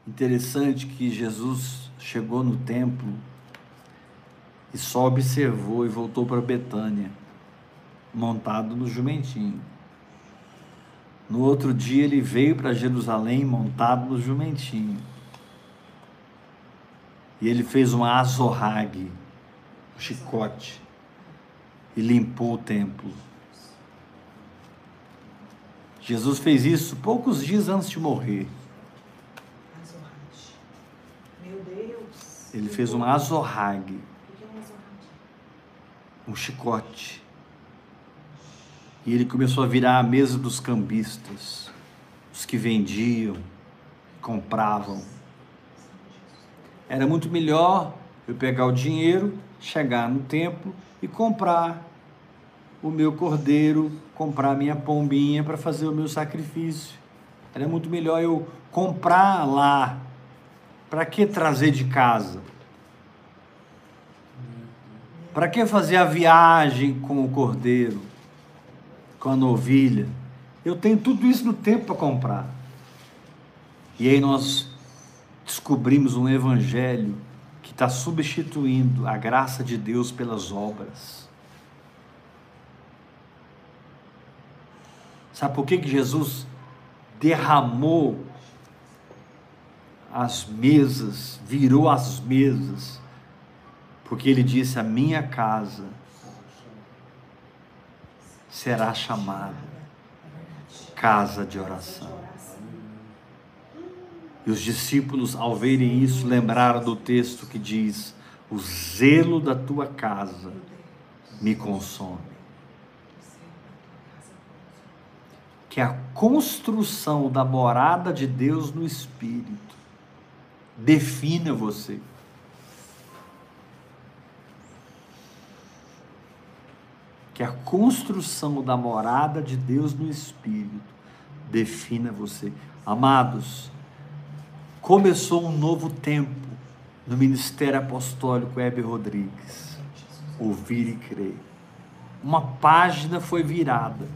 Interessante que Jesus chegou no templo e só observou e voltou para Betânia, montado no jumentinho. No outro dia ele veio para Jerusalém montado no jumentinho. E ele fez um azorrague, um chicote, e limpou o templo. Jesus fez isso poucos dias antes de morrer. Meu Deus. Ele fez um azorrague. Um chicote. E ele começou a virar a mesa dos cambistas, os que vendiam, compravam. Era muito melhor eu pegar o dinheiro, chegar no templo e comprar o meu cordeiro, comprar minha pombinha para fazer o meu sacrifício. Era muito melhor eu comprar lá. Para que trazer de casa? Para que fazer a viagem com o cordeiro? Com a novilha. Eu tenho tudo isso no tempo para comprar. E aí nós descobrimos um evangelho que está substituindo a graça de Deus pelas obras. Sabe por que, que Jesus derramou as mesas, virou as mesas? Porque ele disse: A minha casa será chamado casa de oração. E os discípulos, ao verem isso, lembraram do texto que diz: O zelo da tua casa me consome. Que a construção da morada de Deus no Espírito defina você. Que a construção da morada de Deus no Espírito defina você. Amados, começou um novo tempo no ministério apostólico Heber Rodrigues. Ouvir e crer. Uma página foi virada.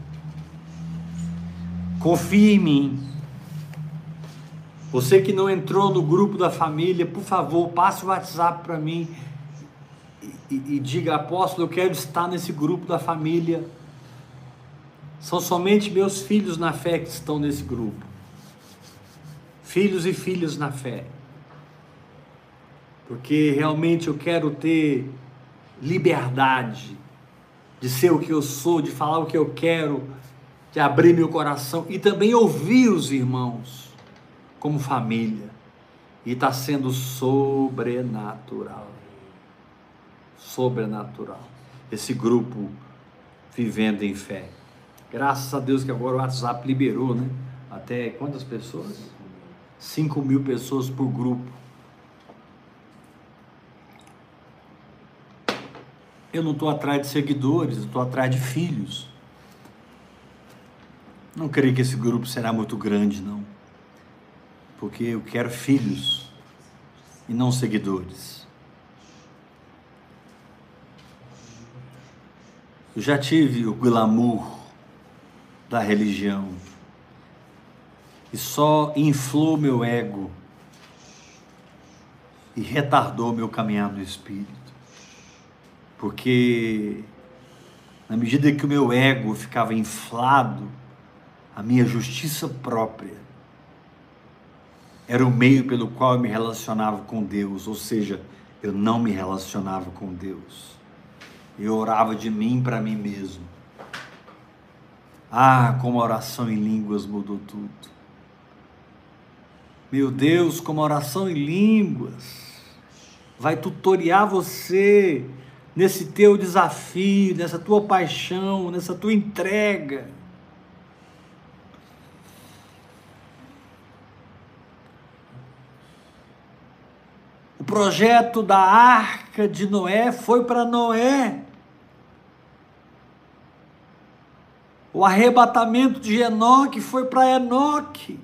Confie em mim. Você que não entrou no grupo da família, por favor, passe o WhatsApp para mim e, e diga, apóstolo, eu quero estar nesse grupo da família. São somente meus filhos na fé que estão nesse grupo. Filhos e filhas na fé. Porque realmente eu quero ter liberdade de ser o que eu sou, de falar o que eu quero, de abrir meu coração e também ouvir os irmãos como família. E está sendo sobrenatural sobrenatural. Esse grupo vivendo em fé. Graças a Deus que agora o WhatsApp liberou, né? Até quantas pessoas? 5 mil pessoas por grupo. Eu não estou atrás de seguidores, estou atrás de filhos. Não creio que esse grupo será muito grande, não. Porque eu quero filhos e não seguidores. Eu já tive o glamour da religião e só inflou meu ego. e retardou meu caminhar no espírito. Porque na medida que o meu ego ficava inflado, a minha justiça própria era o meio pelo qual eu me relacionava com Deus, ou seja, eu não me relacionava com Deus. Eu orava de mim para mim mesmo. Ah, como a oração em línguas mudou tudo. Meu Deus, como a oração em línguas vai tutoriar você nesse teu desafio, nessa tua paixão, nessa tua entrega. O projeto da arca de Noé foi para Noé. O arrebatamento de Enoque foi para Enoque.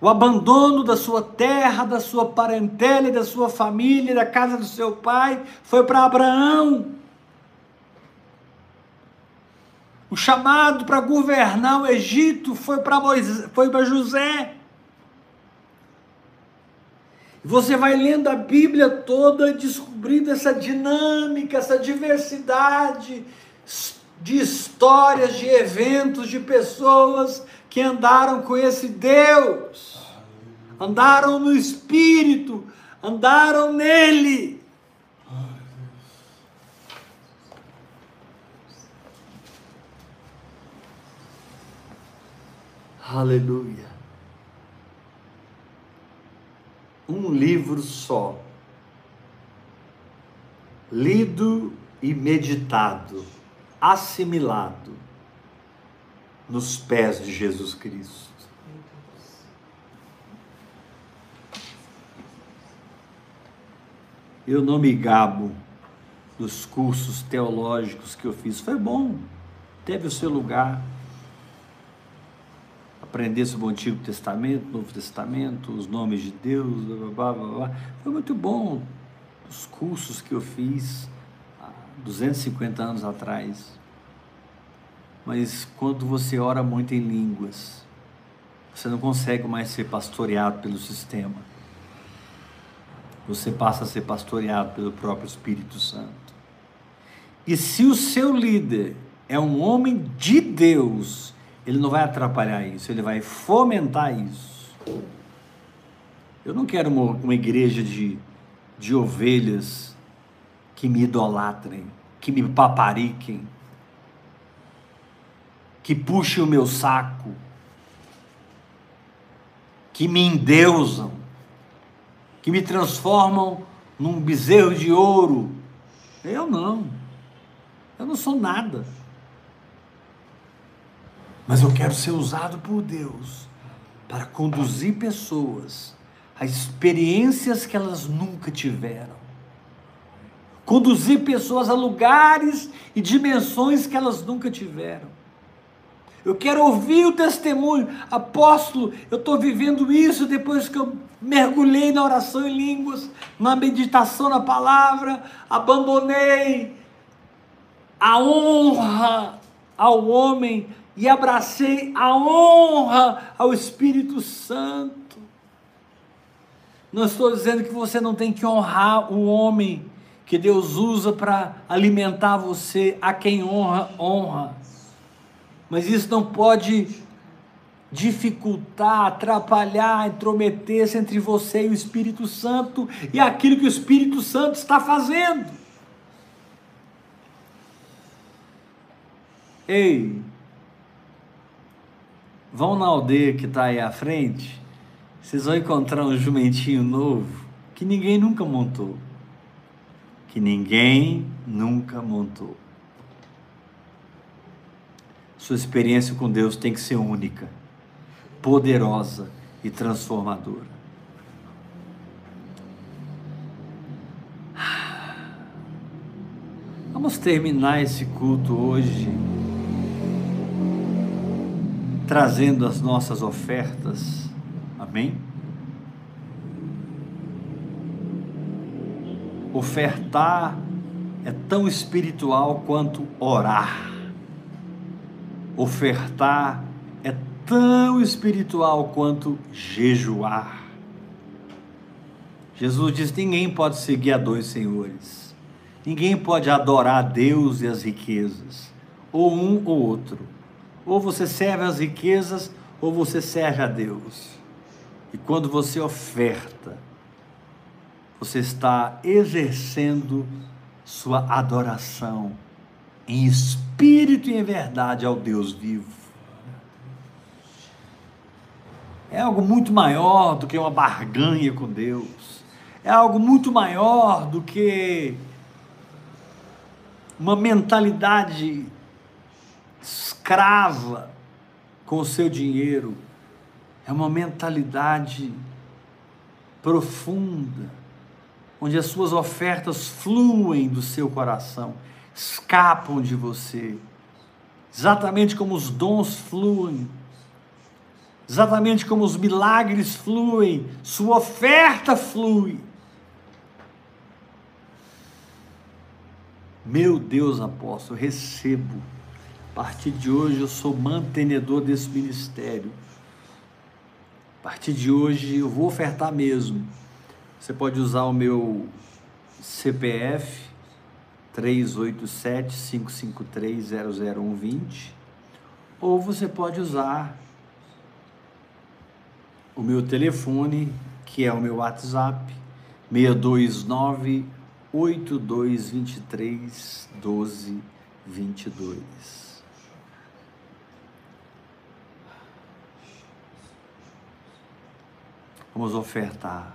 o abandono da sua terra, da sua parentela e da sua família, da casa do seu pai, foi para Abraão. O chamado para governar o Egito foi para foi para José. Você vai lendo a Bíblia toda, descobrindo essa dinâmica, essa diversidade de histórias, de eventos, de pessoas que andaram com esse Deus, andaram no Espírito, andaram nele. Aleluia. Um livro só, lido e meditado, assimilado nos pés de Jesus Cristo. Eu não me gabo dos cursos teológicos que eu fiz. Foi bom, teve o seu lugar. Aprender sobre o Antigo Testamento, Novo Testamento, os nomes de Deus, blá, blá, blá. foi muito bom os cursos que eu fiz há 250 anos atrás. Mas quando você ora muito em línguas, você não consegue mais ser pastoreado pelo sistema. Você passa a ser pastoreado pelo próprio Espírito Santo. E se o seu líder é um homem de Deus, ele não vai atrapalhar isso, ele vai fomentar isso. Eu não quero uma, uma igreja de, de ovelhas que me idolatrem, que me papariquem que puxem o meu saco, que me endeusam, que me transformam num bezerro de ouro. Eu não. Eu não sou nada. Mas eu quero ser usado por Deus para conduzir pessoas a experiências que elas nunca tiveram. Conduzir pessoas a lugares e dimensões que elas nunca tiveram. Eu quero ouvir o testemunho. Apóstolo, eu estou vivendo isso depois que eu mergulhei na oração em línguas, na meditação na palavra, abandonei a honra ao homem e abracei a honra ao Espírito Santo. Não estou dizendo que você não tem que honrar o homem que Deus usa para alimentar você, a quem honra, honra mas isso não pode dificultar, atrapalhar, intrometer-se entre você e o Espírito Santo e aquilo que o Espírito Santo está fazendo. Ei, vão na aldeia que está aí à frente, vocês vão encontrar um jumentinho novo que ninguém nunca montou. Que ninguém nunca montou. Sua experiência com Deus tem que ser única, poderosa e transformadora. Vamos terminar esse culto hoje trazendo as nossas ofertas. Amém? Ofertar é tão espiritual quanto orar. Ofertar é tão espiritual quanto jejuar. Jesus diz: ninguém pode seguir a dois senhores. Ninguém pode adorar a Deus e as riquezas, ou um ou outro. Ou você serve as riquezas, ou você serve a Deus. E quando você oferta, você está exercendo sua adoração em espírito e em verdade ao Deus vivo. É algo muito maior do que uma barganha com Deus é algo muito maior do que uma mentalidade escrava com o seu dinheiro. É uma mentalidade profunda, onde as suas ofertas fluem do seu coração, escapam de você, exatamente como os dons fluem exatamente como os milagres fluem, sua oferta flui. Meu Deus, apóstolo, recebo. A partir de hoje eu sou mantenedor desse ministério. A partir de hoje eu vou ofertar mesmo. Você pode usar o meu CPF 387 553 00120 ou você pode usar o meu telefone, que é o meu WhatsApp, 629 8223 1222. Vamos ofertar.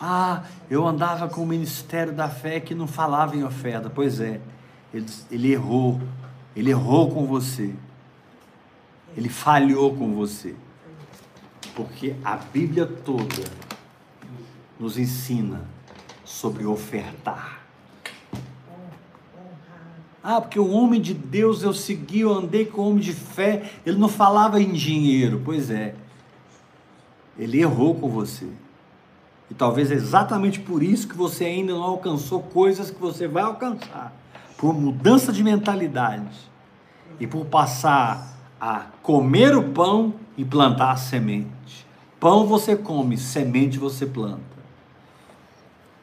Ah, eu andava com o Ministério da Fé que não falava em oferta. Pois é, ele, ele errou. Ele errou com você. Ele falhou com você. Porque a Bíblia toda nos ensina sobre ofertar. Ah, porque o homem de Deus eu segui, eu andei com o homem de fé, ele não falava em dinheiro. Pois é, ele errou com você. E talvez exatamente por isso que você ainda não alcançou coisas que você vai alcançar. Por mudança de mentalidade. E por passar a comer o pão e plantar a semente. Pão você come, semente você planta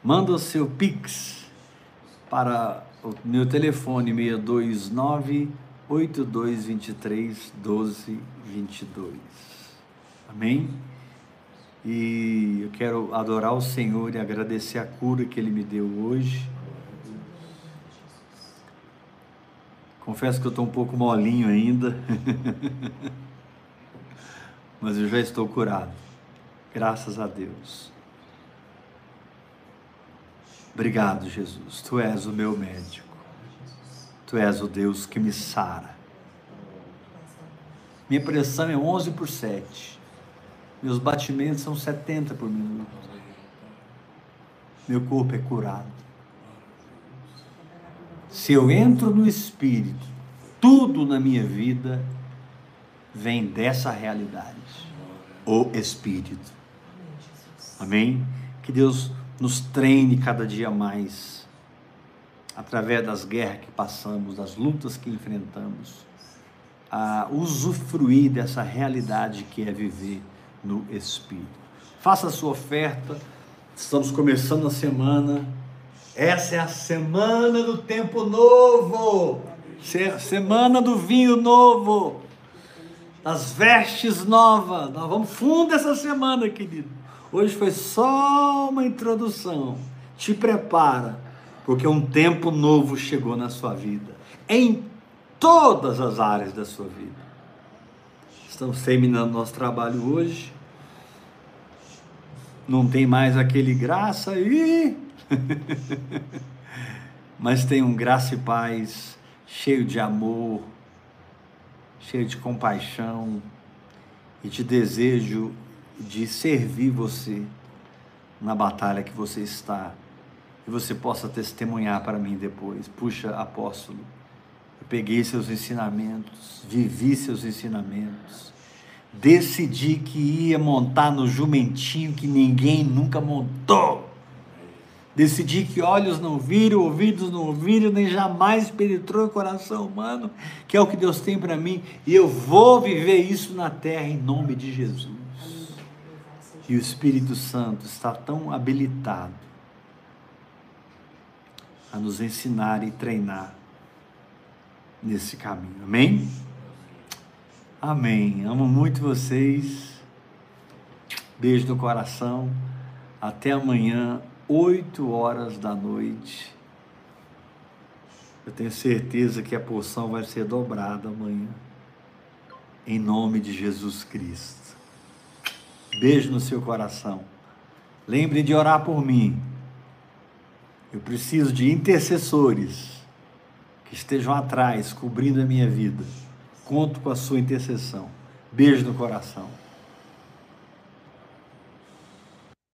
manda o seu Pix para o meu telefone 629 8223 1222. Amém? E eu quero adorar o Senhor e agradecer a cura que Ele me deu hoje. Confesso que eu estou um pouco molinho ainda, mas eu já estou curado, graças a Deus. Obrigado, Jesus. Tu és o meu médico. Tu és o Deus que me sara. Minha pressão é 11 por 7. Meus batimentos são 70 por minuto. Meu corpo é curado. Se eu entro no Espírito, tudo na minha vida vem dessa realidade. O Espírito. Amém? Que Deus nos treine cada dia mais, através das guerras que passamos, das lutas que enfrentamos, a usufruir dessa realidade que é viver no Espírito. Faça a sua oferta, estamos começando a semana, essa é a semana do tempo novo, semana do vinho novo, das vestes novas, nós vamos fundo essa semana, querido Hoje foi só uma introdução. Te prepara, porque um tempo novo chegou na sua vida, em todas as áreas da sua vida. Estamos terminando nosso trabalho hoje. Não tem mais aquele graça aí, mas tem um graça e paz cheio de amor, cheio de compaixão e de desejo de servir você na batalha que você está. E você possa testemunhar para mim depois. Puxa, apóstolo, eu peguei seus ensinamentos, vivi seus ensinamentos, decidi que ia montar no jumentinho que ninguém nunca montou. Decidi que olhos não viram, ouvidos não ouviram, nem jamais penetrou o coração humano, que é o que Deus tem para mim, e eu vou viver isso na terra em nome de Jesus. E o Espírito Santo está tão habilitado a nos ensinar e treinar nesse caminho. Amém? Amém. Amo muito vocês. Beijo no coração. Até amanhã, 8 horas da noite. Eu tenho certeza que a porção vai ser dobrada amanhã. Em nome de Jesus Cristo. Beijo no seu coração. Lembre de orar por mim. Eu preciso de intercessores que estejam atrás, cobrindo a minha vida. Conto com a sua intercessão. Beijo no coração.